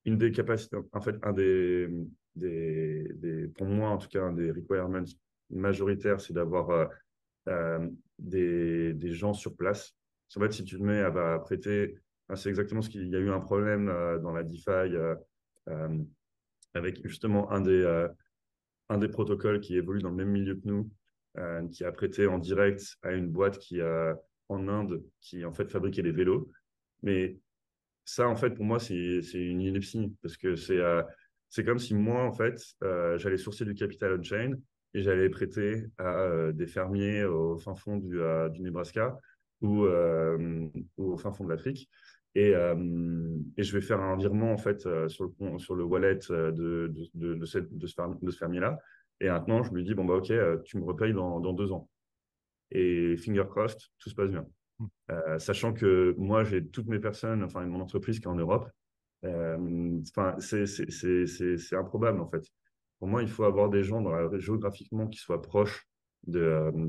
une des capacités, en fait, un des, des, des, pour moi en tout cas, un des requirements majoritaire, c'est d'avoir euh, euh, des, des, gens sur place. En fait, si tu te mets à, prêter, c'est exactement ce qu'il y a eu un problème euh, dans la DeFi avec justement un des, un des protocoles qui évolue dans le même milieu que nous, qui a prêté en direct à une boîte qui en Inde qui en fait fabriquait des vélos. Mais ça, en fait, pour moi, c'est une ineptie parce que c'est c'est comme si moi, en fait, j'allais sourcer du capital on-chain et j'allais prêter à euh, des fermiers au fin fond du, euh, du Nebraska ou, euh, au fin fond de l'Afrique. Et, et, je vais faire un virement en fait sur, le, sur le wallet de, de ce fermier-là. Et maintenant, je lui dis, bon, bah, ok, tu me repayes dans, dans deux ans. Et finger crossed, tout se passe bien. Mmh. sachant que moi, j'ai toutes mes personnes, enfin, mon entreprise qui est en Europe. Enfin, c'est improbable en fait. Pour moi, il faut avoir des gens dans la, géographiquement qui soient proches de, euh,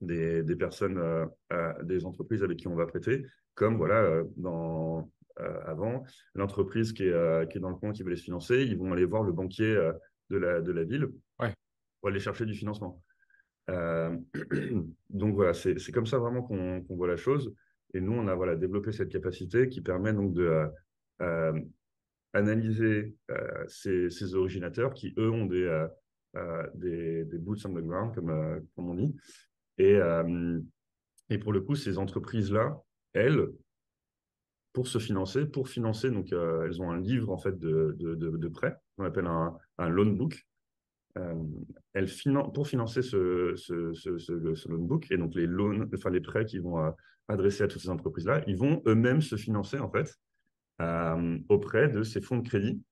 des, des, personnes, euh, des entreprises avec qui on va prêter, comme voilà, euh, dans, avant, l'entreprise qui est, qui est dans le coin qui veut les financer, ils vont aller voir le banquier de, la, de la ville ouais. pour aller chercher du financement. donc voilà, c'est comme ça vraiment qu'on voit la chose. Et nous, on a voilà, développé cette capacité qui permet donc de analyser euh, ces, ces, originateurs qui, eux, ont des, euh, euh, des, boots on the ground, comme, on dit. Et, et pour le coup, ces entreprises-là, elles, pour se financer, pour financer, donc elles ont un livre en fait de, de, de, prêt, qu'on appelle un, un, loan book. Elles finan pour financer ce, ce, ce, ce, loan book et donc les loans, enfin les prêts qui vont adresser à toutes ces entreprises-là, ils vont eux-mêmes se financer en fait euh, auprès de ces fonds de crédit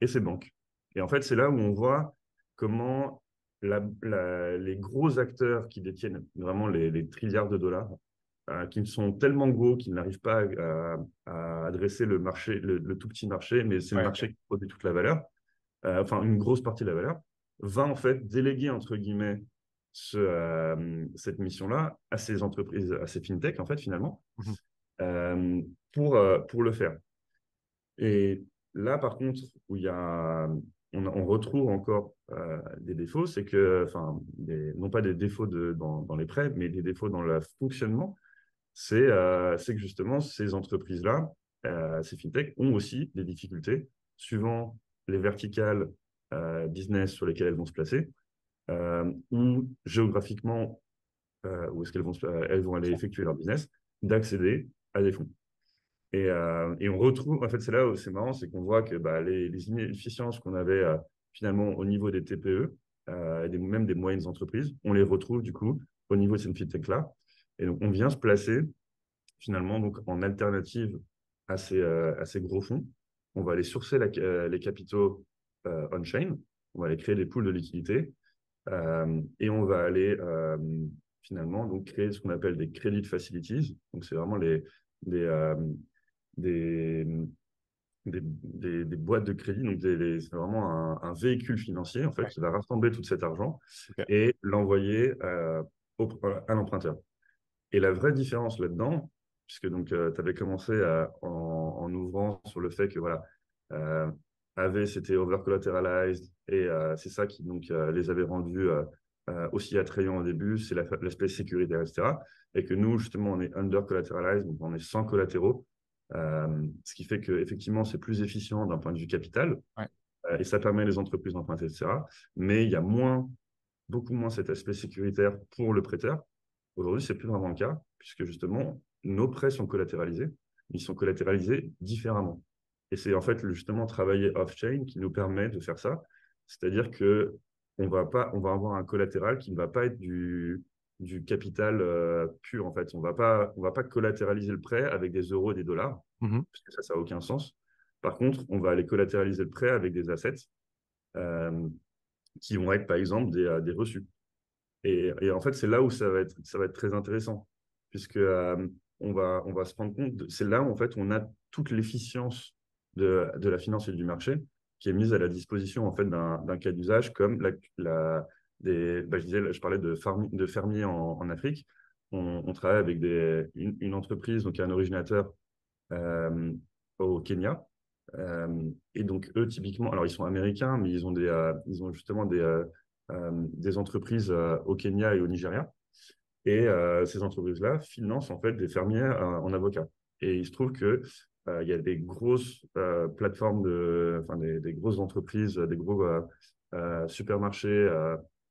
et ces banques. Et en fait, c'est là où on voit comment les gros acteurs qui détiennent vraiment les, trilliards de dollars, euh, qui sont tellement gros qu'ils n'arrivent pas à, adresser le marché, le, tout petit marché, mais c'est le marché qui produit toute la valeur, euh, enfin une grosse partie de la valeur, va en fait déléguer entre guillemets ce, euh, cette mission-là à ces entreprises, à ces fintech en fait finalement, mmh pour, pour le faire. Et là, par contre, où il y a on, retrouve encore euh, des défauts, c'est que, enfin, non pas des défauts dans, les prêts, mais des défauts dans le fonctionnement, c'est euh, que justement, ces entreprises-là, euh, ces fintechs, ont aussi des difficultés suivant les verticales business sur lesquelles elles vont se placer, ou géographiquement, où est-ce qu'elles vont, elles vont aller effectuer leur business, d'accéder à des fonds. Euh, et, on retrouve, en fait, c'est là où c'est marrant, c'est qu'on voit que bah, les, inefficiences qu'on avait euh, finalement au niveau des TPE, euh, et même des moyennes entreprises, on les retrouve du coup au niveau de cette fintech-là. Et donc, on vient se placer finalement donc, en alternative à ces, à ces gros fonds. On va aller sourcer les capitaux on-chain, on va aller créer des pools de liquidités et on va aller finalement donc créer ce qu'on appelle des credit facilities. Donc, c'est vraiment les, des, des, des, des, boîtes de crédit. Donc, c'est vraiment un, véhicule financier, en fait, qui va rassembler tout cet argent et l'envoyer euh, à l'emprunteur. Et la vraie différence là-dedans, puisque donc euh, tu avais commencé en, en, ouvrant sur le fait que voilà, euh, AV c'était over collateralized et euh, c'est ça qui donc les avait rendus aussi attrayants au début, c'est l'aspect sécuritaire, etc. Et que nous justement on est under collateralized, donc on est sans collatéraux. Euh, ce qui fait qu'effectivement, c'est plus efficient d'un point de vue capital. Euh, et ça permet les entreprises d'emprunter, etc. Mais il y a moins, beaucoup moins cet aspect sécuritaire pour le prêteur. Aujourd'hui, c'est plus vraiment le cas, puisque justement, nos prêts sont collatéralisés. Ils sont collatéralisés différemment. Et c'est en fait justement travailler off-chain qui nous permet de faire ça. C'est-à-dire que on va, pas, on va avoir un collatéral qui ne va pas être du, du capital euh, pur en fait. On va pas on va pas collatéraliser le prêt avec des euros et des dollars mmh parce que ça ça n'a aucun sens. Par contre, on va aller collatéraliser le prêt avec des assets euh, qui vont être par exemple des, euh, des reçus. Et, et, en fait, c'est là où ça va être ça va être très intéressant puisque on va on va se rendre compte c'est là où en fait on a toute l'efficience de, la finance et du marché qui est mise à la disposition en fait d'un cas d'usage comme la, la bah, je, parlais de, fermiers en, Afrique. On, travaille avec des, une, entreprise, donc un originateur euh, au Kenya. Euh, et donc, eux, typiquement, alors ils sont américains, mais ils ont, des, euh, ils ont justement des, des entreprises au Kenya et au Nigeria. Et ces entreprises-là financent en fait des fermiers en avocat. Et il se trouve que il y a des grosses plateformes, de, enfin des, grosses entreprises, des gros supermarchés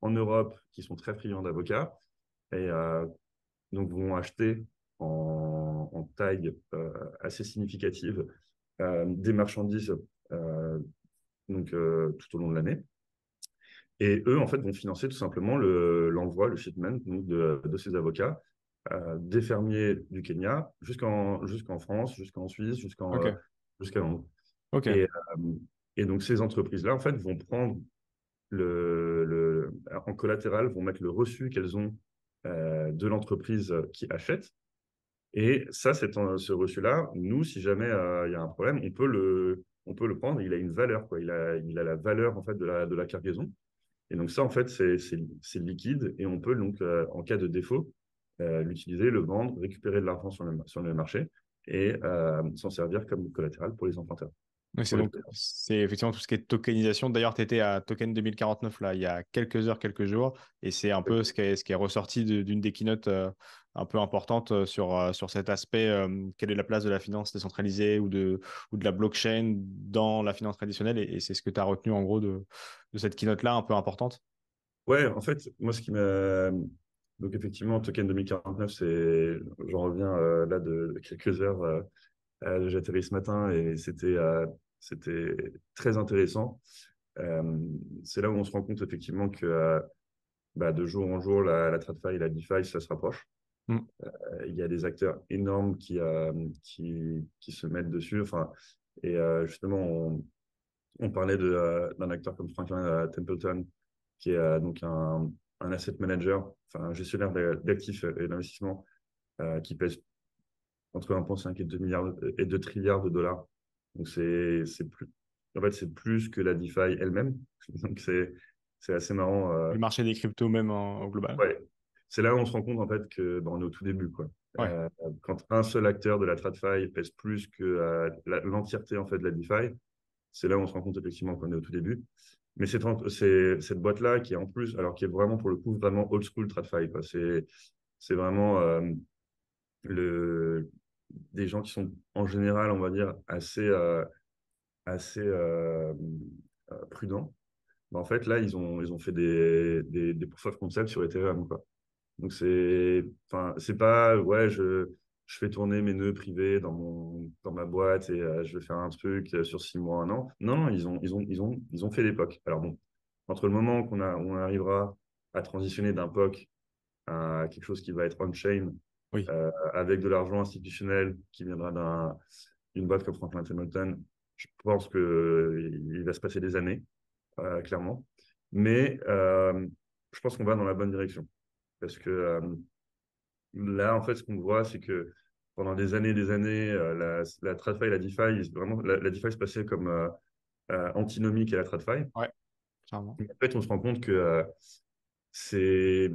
en Europe qui sont très friands d'avocats et euh, donc vont acheter en, taille euh, assez significative euh, des marchandises donc, tout au long de l'année. Et eux, en fait, vont financer tout simplement l'envoi, le, shipment de, de, ces avocats des fermiers du Kenya jusqu'en jusqu'en France, jusqu'en Suisse, jusqu'en jusqu'à Londres. Et, et, donc, ces entreprises-là, en fait, vont prendre le, en collatéral, vont mettre le reçu qu'elles ont euh, de l'entreprise qui achète. Et ça, c'est ce reçu-là, nous, si jamais euh, il y a un problème, on peut le, on peut le prendre. Il a une valeur, quoi. Il a, il a la valeur en fait de la, de la cargaison. Et donc ça, en fait, c'est liquide et on peut donc, euh, en cas de défaut, l'utiliser, le vendre, récupérer de l'argent sur le, sur le marché et s'en servir comme collatéral pour les emprunteurs c'est effectivement tout ce qui est tokenisation. D'ailleurs, tu étais à Token 2049 là, il y a quelques heures, quelques jours, et c'est un peu ce qui est, ce qui est ressorti d'une des keynotes euh, un peu importantes euh, sur, euh, sur cet aspect quelle est la place de la finance décentralisée ou de, ou de la blockchain dans la finance traditionnelle, et, c'est ce que tu as retenu en gros de, de cette keynote là, un peu importante? Ouais, en fait, moi, ce qui m'a. Donc, effectivement, Token 2049, c'est. J'en reviens là de, quelques heures. J'atterris ce matin et c'était c'était très intéressant. Euh, c'est là où on se rend compte effectivement que euh, bah, de jour en jour, la, la TradFi et la DeFi, ça se rapproche. Mm. Euh, il y a des acteurs énormes qui, qui, qui, se mettent dessus. Enfin, et justement, on parlait d'un acteur comme Franklin Templeton, qui est donc un, un, asset manager, enfin un gestionnaire d'actifs et d'investissements qui pèse entre 1,5 et 2 milliards et 2 trilliards de dollars. Donc c'est plus en fait c'est plus que la DeFi elle-même. Donc c'est c'est assez marrant. Euh. Le marché des cryptos même en, global. Ouais. C'est là où on se rend compte en fait que ben, on est au tout début quoi. Euh, quand un seul acteur de la TradFi pèse plus que euh, l'entièreté en fait de la DeFi, c'est là où on se rend compte effectivement qu'on est au tout début. Mais cette boîte là qui est en plus, alors qui est vraiment pour le coup vraiment old school TradFi. C'est vraiment le des gens qui sont en général, on va dire, assez, euh, assez euh, euh, prudents. Mais en fait, là, ils ont, ils ont fait des, des, des proof of concept sur Ethereum. Quoi. Donc, c'est pas, ouais, je, je fais tourner mes nœuds privés dans, mon, dans ma boîte et je vais faire un truc sur six mois, un an. Non, non, ils ont, ils ont, ils ont, ils ont fait l'époque. Alors bon, entre le moment qu'on a, on arrivera à transitionner d'un POC à quelque chose qui va être on-chain euh, avec de l'argent institutionnel qui viendra d'une boîte comme Franklin Templeton, je pense qu'il va se passer des années, euh, clairement. Mais euh, je pense qu'on va dans la bonne direction. Parce que là, en fait, ce qu'on voit, c'est que pendant des années et des années, la, la TradFi et la DeFi, vraiment, la, DeFi se passait comme antinomique à la TradFi. Ouais, En fait, on se rend compte que c'est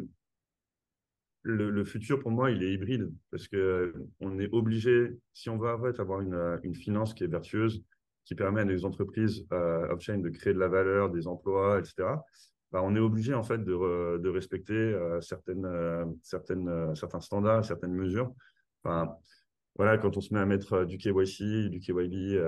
le, futur, pour moi, il est hybride parce qu'on euh, on est obligé, si on veut avoir une, euh, une, finance qui est vertueuse, qui permet à nos entreprises euh, off-chain de créer de la valeur, des emplois, etc., bah, on est obligé en fait de, de respecter certaines, certaines, certains standards, certaines mesures. Enfin, voilà, quand on se met à mettre du KYC, du KYB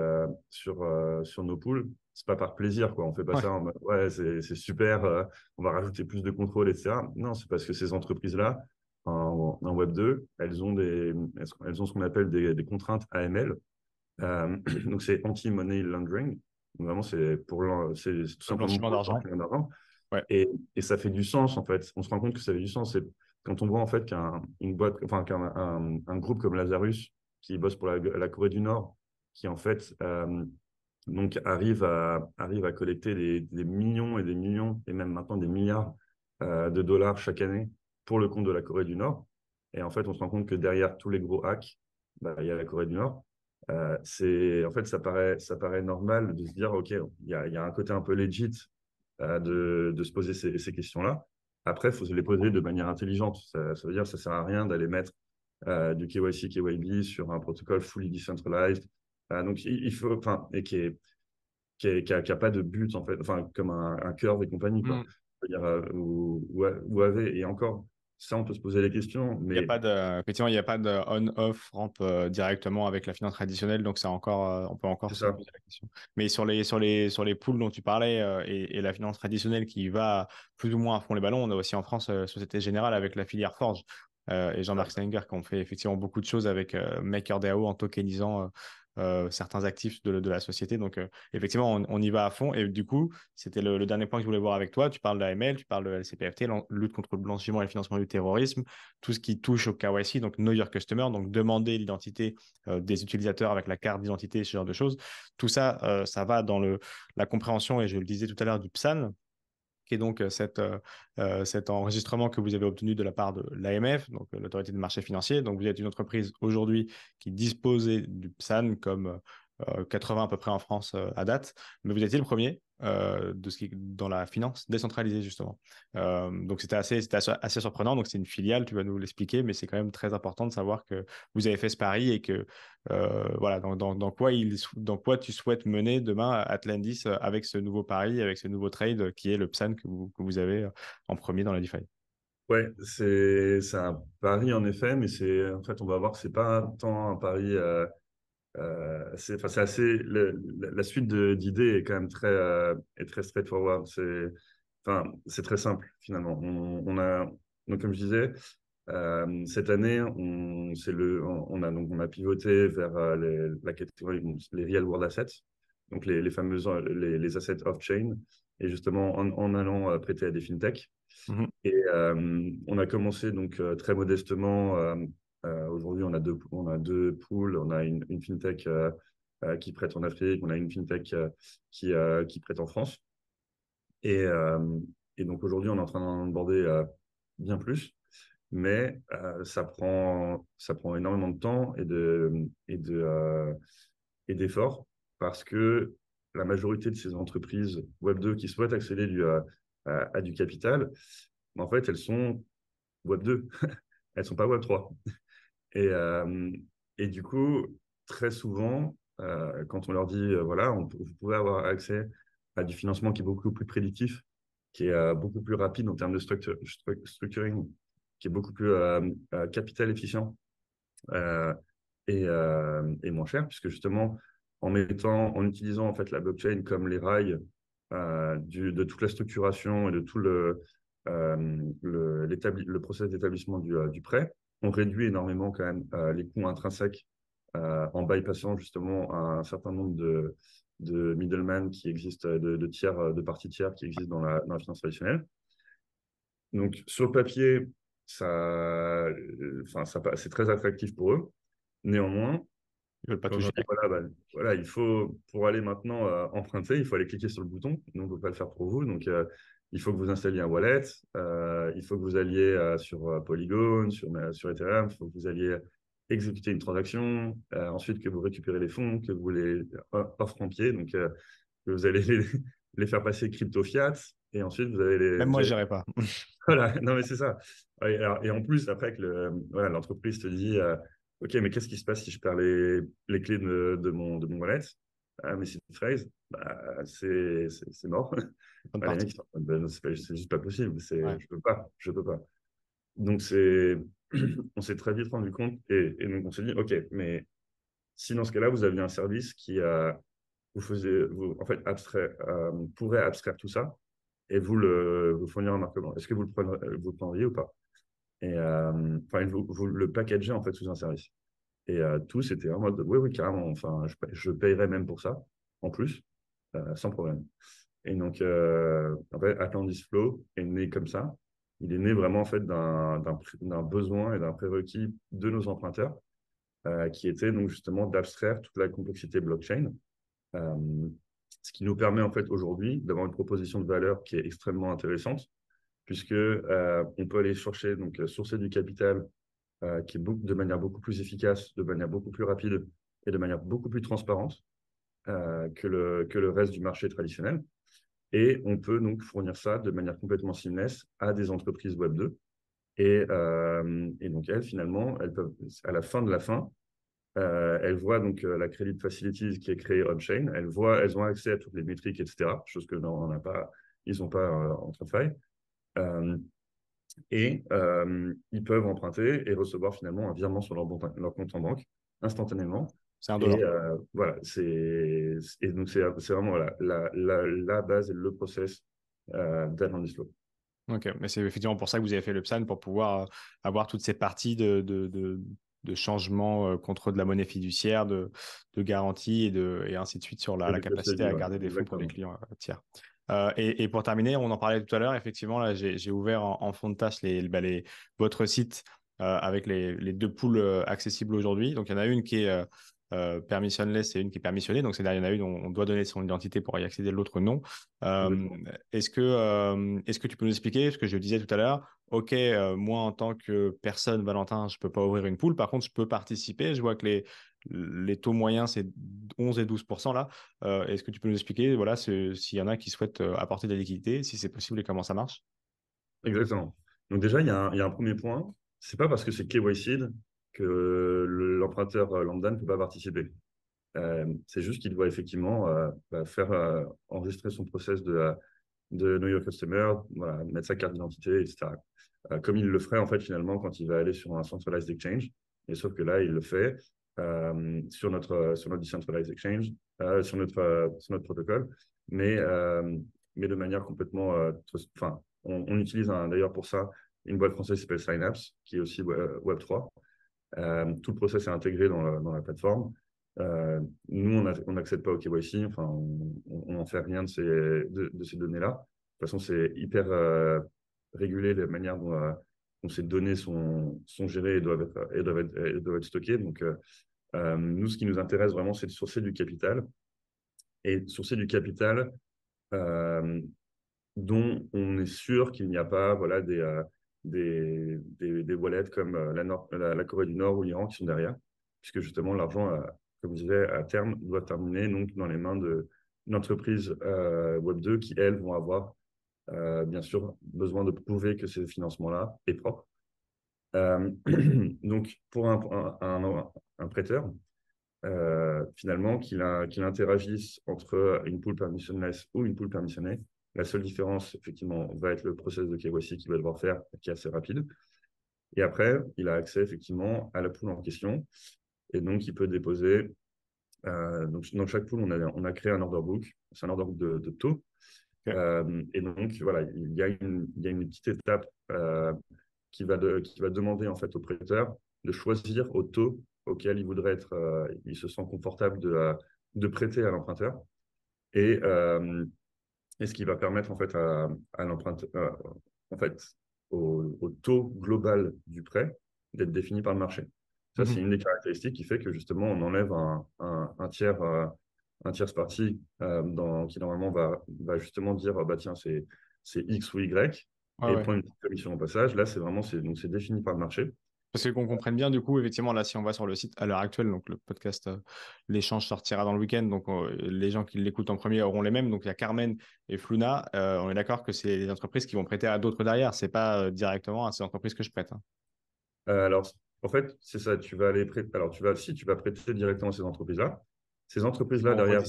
sur, sur nos pools, c'est pas par plaisir, quoi. On fait pas ça en mode, ouais, c'est super, on va rajouter plus de contrôle, etc. Non, c'est parce que ces entreprises-là, en, Web 2, elles ont, des, elles ont ce qu'on appelle des, contraintes AML. Euh, donc, c'est anti-money laundering. Donc, vraiment, c'est pour c'est tout simplement d'argent. Et, et, ça fait du sens, en fait. On se rend compte que ça fait du sens. C'est quand on voit, en fait, qu'une boîte, enfin, qu'un un, groupe comme Lazarus, qui bosse pour la, Corée du Nord, qui, en fait, euh, donc arrive à, arrive à collecter des, millions et des millions, et même maintenant des milliards euh, de dollars chaque année pour le compte de la Corée du Nord. Et en fait, on se rend compte que derrière tous les gros hacks, bah, il y a la Corée du Nord. Euh, c'est en fait ça paraît ça paraît normal de se dire ok il y a, y a un côté un peu legit euh, de, de, se poser ces, questions là après il faut se les poser de manière intelligente ça, veut dire que ça sert à rien d'aller mettre du KYC KYB sur un protocole fully decentralized donc il, faut enfin et qui est qui, est, qui, a, pas de but en fait enfin comme un, un curve et compagnie quoi. Mm. Dire, ou, ou, ou, avait et encore ça, on peut se poser la question. Mais... Il y a pas de, effectivement, il n'y a pas de on-off rampe euh, directement avec la finance traditionnelle, donc ça encore, euh, on peut encore se poser la question. Mais sur les, sur les, sur les pools dont tu parlais euh, et, la finance traditionnelle qui va plus ou moins à fond les ballons, on a aussi en France Société Générale avec la filière Forge. Et Jean-Marc Stenger qui ont fait effectivement beaucoup de choses avec MakerDAO en tokenisant euh, certains actifs de, de, la société. Donc, euh, effectivement, on, y va à fond. Et du coup, c'était le, dernier point que je voulais voir avec toi. Tu parles de l'AML, tu parles de LCPFT, lutte contre le blanchiment et le financement du terrorisme, tout ce qui touche au KYC, donc Know Your Customer, donc demander l'identité euh, des utilisateurs avec la carte d'identité, ce genre de choses. Tout ça, ça va dans le, la compréhension, et je le disais tout à l'heure, du PSAN, qui donc euh, euh, euh, cet enregistrement que vous avez obtenu de la part de l'AMF, donc l'autorité de marché financier. Donc vous êtes une entreprise aujourd'hui qui disposait du PSAN comme 80 à peu près en France à date, mais vous étiez le premier euh, de ce qui dans la finance décentralisée justement. Euh, donc c'était assez, assez, assez, surprenant. Donc c'est une filiale, tu vas nous l'expliquer, mais c'est quand même très important de savoir que vous avez fait ce pari et que euh, voilà dans, dans, quoi dans quoi tu souhaites mener demain Atlantis avec ce nouveau pari, avec ce nouveau trade qui est le PSAN que vous, que vous avez en premier dans la DeFi? Ouais, c'est un pari en effet, mais c'est en fait on va voir que c'est pas tant un pari euh, c'est assez la, suite d'idées est quand même très euh, est très straightforward. C'est enfin c'est très simple finalement. On, a donc comme je disais euh, cette année on c'est le on, a donc on a pivoté vers euh, les, la catégorie les real world assets donc les, les fameuses les, les assets off chain et justement en, en allant prêter à des fintechs. Mmh et on a commencé donc très modestement euh, Aujourd'hui, on a deux, on a deux pools. On a une, fintech euh, qui prête en Afrique, on a une fintech qui, qui prête en France. Et, et donc aujourd'hui, on est en train d'en aborder bien plus mais ça prend ça prend énormément de temps et de et de et d'efforts parce que la majorité de ces entreprises Web 2 qui souhaitent accéder du, à, du capital, en fait, elles sont Web 2, elles sont pas Web 3. Et, et du coup, très souvent, quand on leur dit voilà, on, vous pouvez avoir accès à du financement qui est beaucoup plus prédictif, qui est beaucoup plus rapide en termes de structuring qui est beaucoup plus euh, euh, capital efficient euh, et, moins cher, puisque justement, en mettant, en utilisant en fait la blockchain comme les rails de toute la structuration et de tout le, le, le process d'établissement du, prêt, on réduit énormément quand même les coûts intrinsèques en bypassant justement un certain nombre de, de middlemen qui existent, de, de, tiers, de parties tiers qui existent dans la, dans la finance traditionnelle. Donc, sur le papier, ça, enfin, ça, c'est très attractif pour eux. Néanmoins, ils veulent pas toucher. Voilà, bah, voilà, il faut, pour aller maintenant euh, emprunter, il faut aller cliquer sur le bouton. Nous, on ne peut pas le faire pour vous. Donc, euh, il faut que vous installiez un wallet. Euh, il faut que vous alliez sur Polygon, sur, sur Ethereum. Il faut que vous alliez exécuter une transaction. ensuite, que vous récupérez les fonds, que vous les offrez en pied. Donc, que vous allez les, les, faire passer crypto fiat. Et ensuite, vous avez les. Même moi, je n'irai pas. voilà, non, mais c'est ça. Et, en plus, après que l'entreprise te dit euh, Ok, mais qu'est-ce qui se passe si je perds les, les clés de, de, mon, de mon wallet? Ah, mais c'est une phrase, bah, c'est mort. Bah, ben, c'est juste pas possible. Ouais. Je peux pas, je peux pas. Donc, on s'est très vite rendu compte et, et donc on s'est dit Ok, mais si dans ce cas-là, vous aviez un service qui a, vous vous, en fait, abstrait, euh, pourrait abstraire tout ça et vous le vous fournir un marquement. Est-ce que vous le, vous le prendriez ou pas? Et euh, enfin, vous, le packagez en fait sous un service. Et euh, tout, c'était en mode, oui, oui, carrément, enfin, je, je même pour ça, en plus, euh, sans problème. Et donc, fait, Atlantis Flow est né comme ça. Il est né vraiment en fait d'un besoin et d'un prérequis de nos emprunteurs, qui était donc justement d'abstraire toute la complexité blockchain, ce qui nous permet en fait aujourd'hui d'avoir une proposition de valeur qui est extrêmement intéressante, puisque euh, on peut aller chercher donc sourcer du capital euh, qui est de manière beaucoup plus efficace, de manière beaucoup plus rapide et de manière beaucoup plus transparente euh, que, le, que le reste du marché traditionnel. Et on peut donc fournir ça de manière complètement seamless à des entreprises Web 2. Et, et donc, elles, finalement, elles peuvent, à la fin de la fin, elles voient donc la Credit Facilities qui est créée on-chain. Elles, elles ont accès à toutes les métriques, etc. Chose que non, on pas, ils n'ont pas entre failles. Euh, et euh, ils peuvent emprunter et recevoir finalement un virement sur leur, leur compte en banque instantanément. C'est un dollar. Et, euh, voilà, c'est donc c'est vraiment la, la, la, base et le process euh, Flow. Ok, mais c'est effectivement pour ça que vous avez fait le PSAN pour pouvoir avoir toutes ces parties de, de, de, de changement contre de la monnaie fiduciaire, de, de garantie et, de, et ainsi de suite sur la, la capacité à garder des fonds pour les clients tiers. Euh, et, pour terminer, on en parlait tout à l'heure, effectivement, là, j'ai ouvert en, fond de tâche les, bah, les, votre site euh, avec les, les, deux poules euh, accessibles aujourd'hui. Donc, il y en a une qui est permissionless et une qui est permissionnée. Donc, c'est-à-dire, il y en a une dont on doit donner son identité pour y accéder, l'autre non. Est-ce que, est que tu peux nous expliquer ce que je disais tout à l'heure Ok, moi, en tant que personne, Valentin, je ne peux pas ouvrir une poule. Par contre, je peux participer. Je vois que les, les taux moyens, c'est 11 et 12% là. Euh, est-ce que tu peux nous expliquer voilà, s'il y en a qui souhaitent euh, apporter de la liquidité, si c'est possible et comment ça marche? Exactement. Donc déjà, il y, a un, premier point. C'est pas parce que c'est KYC que l'emprunteur euh, lambda ne peut pas participer. c'est juste qu'il doit effectivement bah, faire enregistrer son process de, de Know Your Customer, mettre sa carte d'identité, etc. comme il le ferait en fait finalement quand il va aller sur un centralized exchange. Et sauf que là, il le fait euh, sur, notre, sur notre decentralized exchange, euh, sur, notre, sur notre protocole, mais, euh, mais de manière complètement. Enfin, on, utilise d'ailleurs pour ça une boîte française qui s'appelle Synapse, qui est aussi Web3. Tout le process est intégré dans, la, plateforme. nous, on n'accède pas au KYC, enfin, on n'en fait rien de ces, données-là. De toute façon, c'est hyper régulé la manière dont, ces données sont, gérées et doivent être, et doivent être stockées. Donc, nous, ce qui nous intéresse vraiment, c'est de sourcer du capital. Et sourcer du capital dont on est sûr qu'il n'y a pas voilà, des, des, des, wallets comme la, la, Corée du Nord ou l'Iran qui sont derrière, puisque justement l'argent, comme je disais, à terme, doit terminer donc, dans les mains d'entreprises Web 2 qui, elles, vont avoir euh, bien sûr, besoin de prouver que ce financement-là est propre. Euh, donc, pour un, prêteur, euh, finalement, qu'il interagisse entre une pool permissionless ou une pool permissionnée, la seule différence, effectivement, va être le process de KYC qu'il va devoir faire, qui est assez rapide. Et après, il a accès, effectivement, à la pool en question. Et donc, il peut déposer. donc, dans chaque pool, on a, on a créé un order book. C'est un order book de, de taux euh, et donc, voilà, il y a une, il y a une petite étape euh, qui, va de, qui va demander en fait au prêteur de choisir au taux auquel il voudrait être, euh, il se sent confortable de, de prêter à l'emprunteur. Et, et, ce qui va permettre en fait à, à l'emprunteur, en fait, au, au, taux global du prêt d'être défini par le marché. Ça, c'est mmh une des caractéristiques qui fait que justement, on enlève un, un, un tiers un tierce parti euh, qui normalement va, va, justement dire bah tiens c'est X ou Y et prendre une petite commission au passage. Là c'est vraiment c'est donc c'est défini par le marché. Parce qu'on comprenne bien, du coup, effectivement, là, si on va sur le site à l'heure actuelle, donc le podcast, euh, l'échange sortira dans le week-end, donc euh, les gens qui l'écoutent en premier auront les mêmes. Donc il y a Carmen et Fluna. on est d'accord que c'est les entreprises qui vont prêter à d'autres derrière. C'est pas directement à ces entreprises que je prête. Hein. alors, en fait, c'est ça. Tu vas aller prêter. Alors, tu vas si tu vas prêter directement à ces entreprises-là, ces entreprises-là derrière,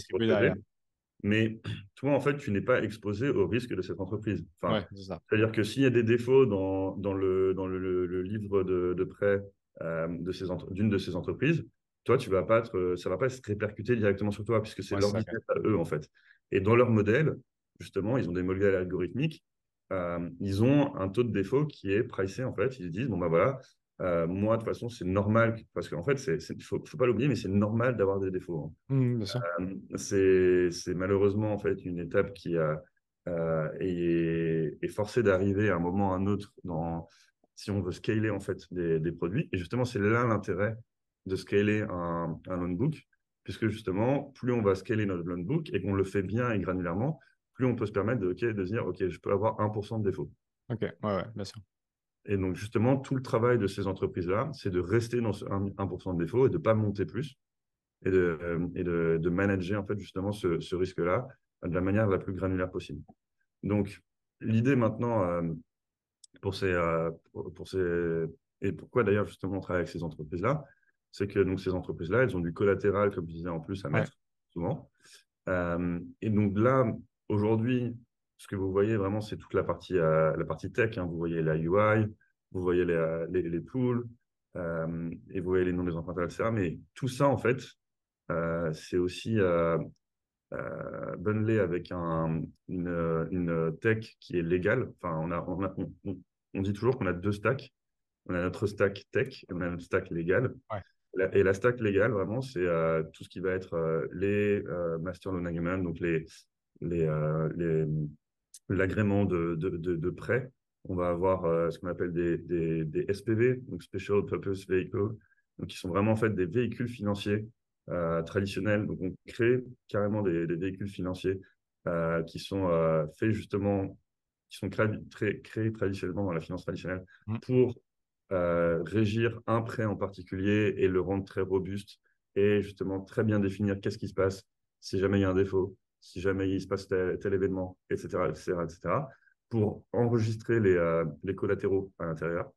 Mais toi, en fait, tu n'es pas exposé au risque de cette entreprise. Enfin, C'est-à-dire que s'il y a des défauts dans, dans, le, dans le, livre de, de prêt euh, d'une de, ces entreprises, toi, tu vas pas être, ça ne va pas se répercuter directement sur toi, puisque c'est leur business à eux, en fait. Et dans leur modèle, justement, ils ont des modèles algorithmiques. Euh, ils ont un taux de défaut qui est pricé, en fait. Ils disent, bon, ben voilà, euh, moi, de toute façon, c'est normal, parce qu'en fait, il ne faut, pas l'oublier, mais c'est normal d'avoir des défauts. Hein. Mmh, euh, c'est malheureusement en fait une étape qui a, euh, est, est, forcée d'arriver à un moment ou à un autre dans, si on veut scaler en fait des, des produits. Et justement, c'est là l'intérêt de scaler un, un loan book, puisque justement, plus on va scaler notre loan book et qu'on le fait bien et granulairement, plus on peut se permettre de, de se dire, OK, je peux avoir 1% de défaut. OK, ouais, ouais, bien sûr. Et donc, justement, tout le travail de ces entreprises-là, c'est de rester dans ce 1%, de défaut et de ne pas monter plus et de, euh, et de, de, manager, en fait, justement, ce, ce risque-là de la manière la plus granulaire possible. Donc, l'idée maintenant, euh, pour, ces, euh, pour ces. Et pourquoi d'ailleurs, justement, on travaille avec ces entreprises-là C'est que donc, ces entreprises-là, elles ont du collatéral, comme je disais, en plus à mettre souvent. et donc là, aujourd'hui, ce que vous voyez vraiment, c'est toute la partie, euh, la partie tech. Hein. Vous voyez la UI, vous voyez les, euh, les, les pools, euh, et vous voyez les noms des emprunteurs, etc. Mais tout ça, en fait, c'est aussi bundlé avec un, une, une, tech qui est légale. Enfin, on, a, on, on, dit toujours qu'on a deux stacks. On a notre stack tech et on a notre stack légal. et la stack légale, vraiment, c'est tout ce qui va être les master loan agreement, donc les, les, les, l'agrément de, de, de, prêt. On va avoir euh, ce qu'on appelle des, des, des, SPV, donc Special Purpose Vehicle, donc qui sont vraiment en fait des véhicules financiers euh, traditionnels. Donc on crée carrément des, des véhicules financiers euh, qui sont faits justement, qui sont créés, très, créés traditionnellement dans la finance traditionnelle mmh. pour régir un prêt en particulier et le rendre très robuste et justement très bien définir qu'est-ce qui se passe si jamais il y a un défaut, si jamais il se passe tel, événement, etc., etc., etc., pour enregistrer les, euh, les collatéraux à l'intérieur.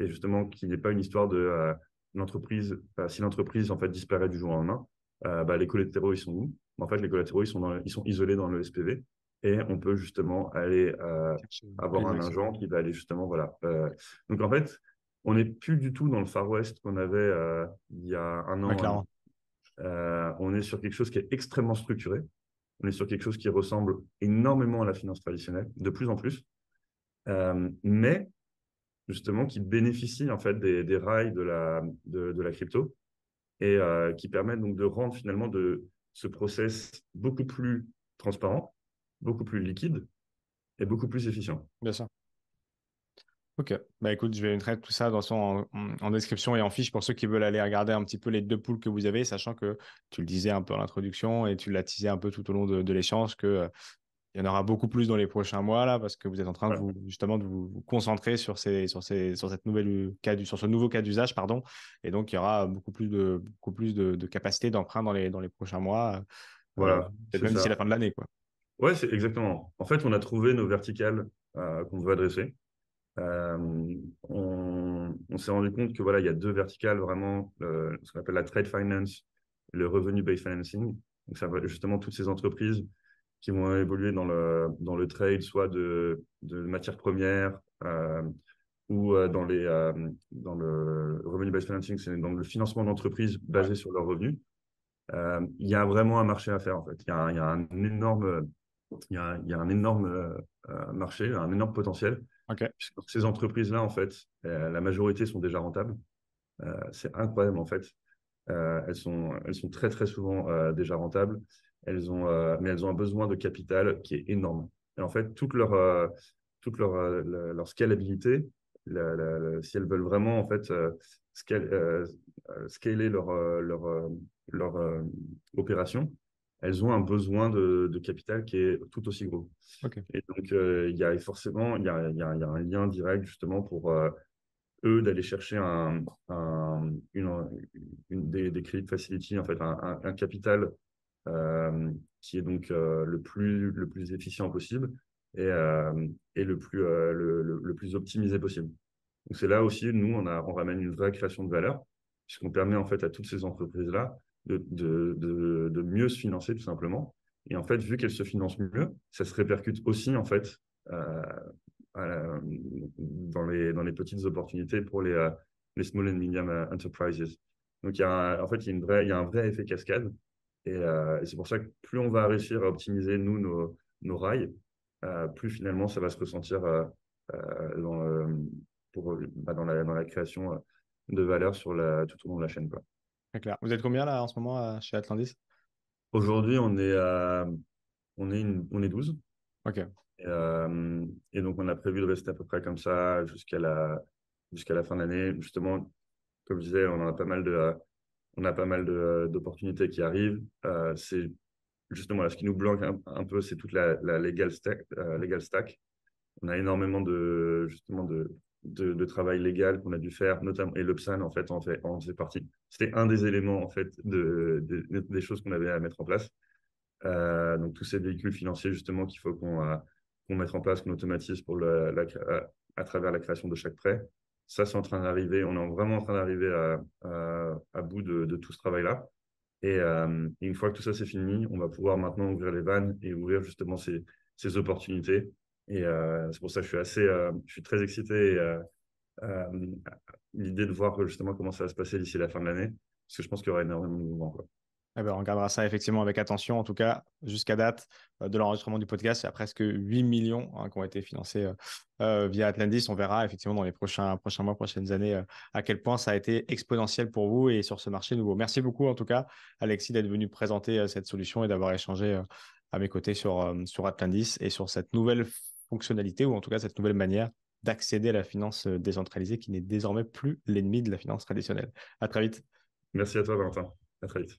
Et justement, qu'il n'y ait pas une histoire de euh, l'entreprise, euh, si l'entreprise en fait disparaît du jour au lendemain, bah, les collatéraux, ils sont où? En fait, les collatéraux, ils sont, dans, ils sont isolés dans le SPV et on peut justement aller avoir un agent qui va aller justement, voilà. donc en fait, on n'est plus du tout dans le Far West qu'on avait il y a un an. on est sur quelque chose qui est extrêmement structuré. On est sur quelque chose qui ressemble énormément à la finance traditionnelle, de plus en plus, euh, mais justement qui bénéficie en fait des, rails de la, de, la crypto et euh, qui permet donc de rendre finalement de ce process beaucoup plus transparent, beaucoup plus liquide et beaucoup plus efficient. Bien sûr. Ok, bah écoute, je vais mettre tout ça dans son, en, description et en fiche pour ceux qui veulent aller regarder un petit peu les deux poules que vous avez, sachant que tu le disais un peu en introduction et tu l'as teasé un peu tout au long de, l'échange que euh, il y en aura beaucoup plus dans les prochains mois là parce que vous êtes en train de vous justement de vous, concentrer sur ces sur ces sur cette nouvelle cas sur ce nouveau cas d'usage pardon. Et donc il y aura beaucoup plus de beaucoup plus de, de capacité d'emprunt dans les dans les prochains mois euh, voilà peut-être même d'ici la fin de l'année quoi. Ouais c'est exactement. En fait on a trouvé nos verticales qu'on veut adresser euh, on, s'est rendu compte que voilà, il y a deux verticales vraiment, euh, ce qu'on appelle la trade finance, le revenue-based financing. Donc, justement toutes ces entreprises qui vont évoluer dans le, dans le trade, soit de, matières premières euh, ou dans, les, dans le revenue-based financing, c'est dans le financement d'entreprises basées sur leurs revenus. il y a vraiment un marché à faire en fait. Il y a, un énorme, il y a un énorme marché, un énorme potentiel. Ces entreprises-là, en fait, euh, la majorité sont déjà rentables. Euh, c'est incroyable, en fait. Euh, elles, sont, elles sont très, très souvent déjà rentables. Elles ont, mais elles ont un besoin de capital qui est énorme. Et en fait, toute leur, toute leur, leur scalabilité, si elles veulent vraiment en fait scaler leur, leur, leur opération, elles ont un besoin de, capital qui est tout aussi gros. Et donc, euh, il y a forcément il y a, y a, un lien direct justement pour euh, eux d'aller chercher un, une, des, des credit facility, en fait, un, capital euh, qui est donc le, plus, le plus efficient possible et, et le, plus, le, le, plus optimisé possible. Donc, c'est là aussi, nous, on, a, on ramène une vraie création de valeur, puisqu'on permet en fait à toutes ces entreprises-là de, de, de, mieux se financer tout simplement. Et en fait, vu qu'elle se finance mieux, ça se répercute aussi en fait euh, dans, les, dans les petites opportunités pour les, euh, les small and medium euh, enterprises. Donc, il y a en fait, il y, a un vrai effet cascade. Et, c'est pour ça que plus on va réussir à optimiser, nous, nos, rails, plus finalement, ça va se ressentir dans, bah, dans, la, dans la création de valeur sur la, tout au long de la chaîne. Quoi. Clair. Vous êtes combien là en ce moment chez Atlantis? Aujourd'hui, on est, on, est on est 12. OK. Euh, et, donc, on a prévu de rester à peu près comme ça jusqu'à la, jusqu'à la fin de l'année. Justement, comme je disais, on a pas mal de, on a pas mal d'opportunités qui arrivent. Euh, c'est justement ce qui nous bloque un, peu, c'est toute la, la legal, stack, euh, legal stack. On a énormément de, justement, de, de, travail légal qu'on a dû faire, notamment, et l'Upsan, en fait, en fait, en faisait partie. C'était un des éléments, en fait, de, des choses qu'on avait à mettre en place. Euh, donc, tous ces véhicules financiers, justement, qu'il faut qu'on euh, mette en place, qu'on automatise pour la, euh, à, travers la création de chaque prêt. Ça, c'est en train d'arriver. On est vraiment en train d'arriver à, à, bout de, tout ce travail-là. Et, une fois que tout ça c'est fini, on va pouvoir maintenant ouvrir les vannes et ouvrir justement ces, ces opportunités et euh, c'est pour ça que je suis assez, euh, je suis très excité. Euh, l'idée de voir justement comment ça va se passer d'ici la fin de l'année, parce que je pense qu'il y aura énormément de mouvements. Eh ben, on regardera ça effectivement avec attention. En tout cas, jusqu'à date de l'enregistrement du podcast, il y a presque 8 millions hein, qui ont été financés via Atlantis. On verra effectivement dans les prochains, prochains mois, prochaines années, à quel point ça a été exponentiel pour vous et sur ce marché nouveau. Merci beaucoup en tout cas, Alexis, d'être venu présenter cette solution et d'avoir échangé à mes côtés sur, sur Atlantis et sur cette nouvelle fonctionnalité ou en tout cas cette nouvelle manière d'accéder à la finance euh, décentralisée qui n'est désormais plus l'ennemi de la finance traditionnelle. À très vite. Merci à toi, Valentin. À très vite.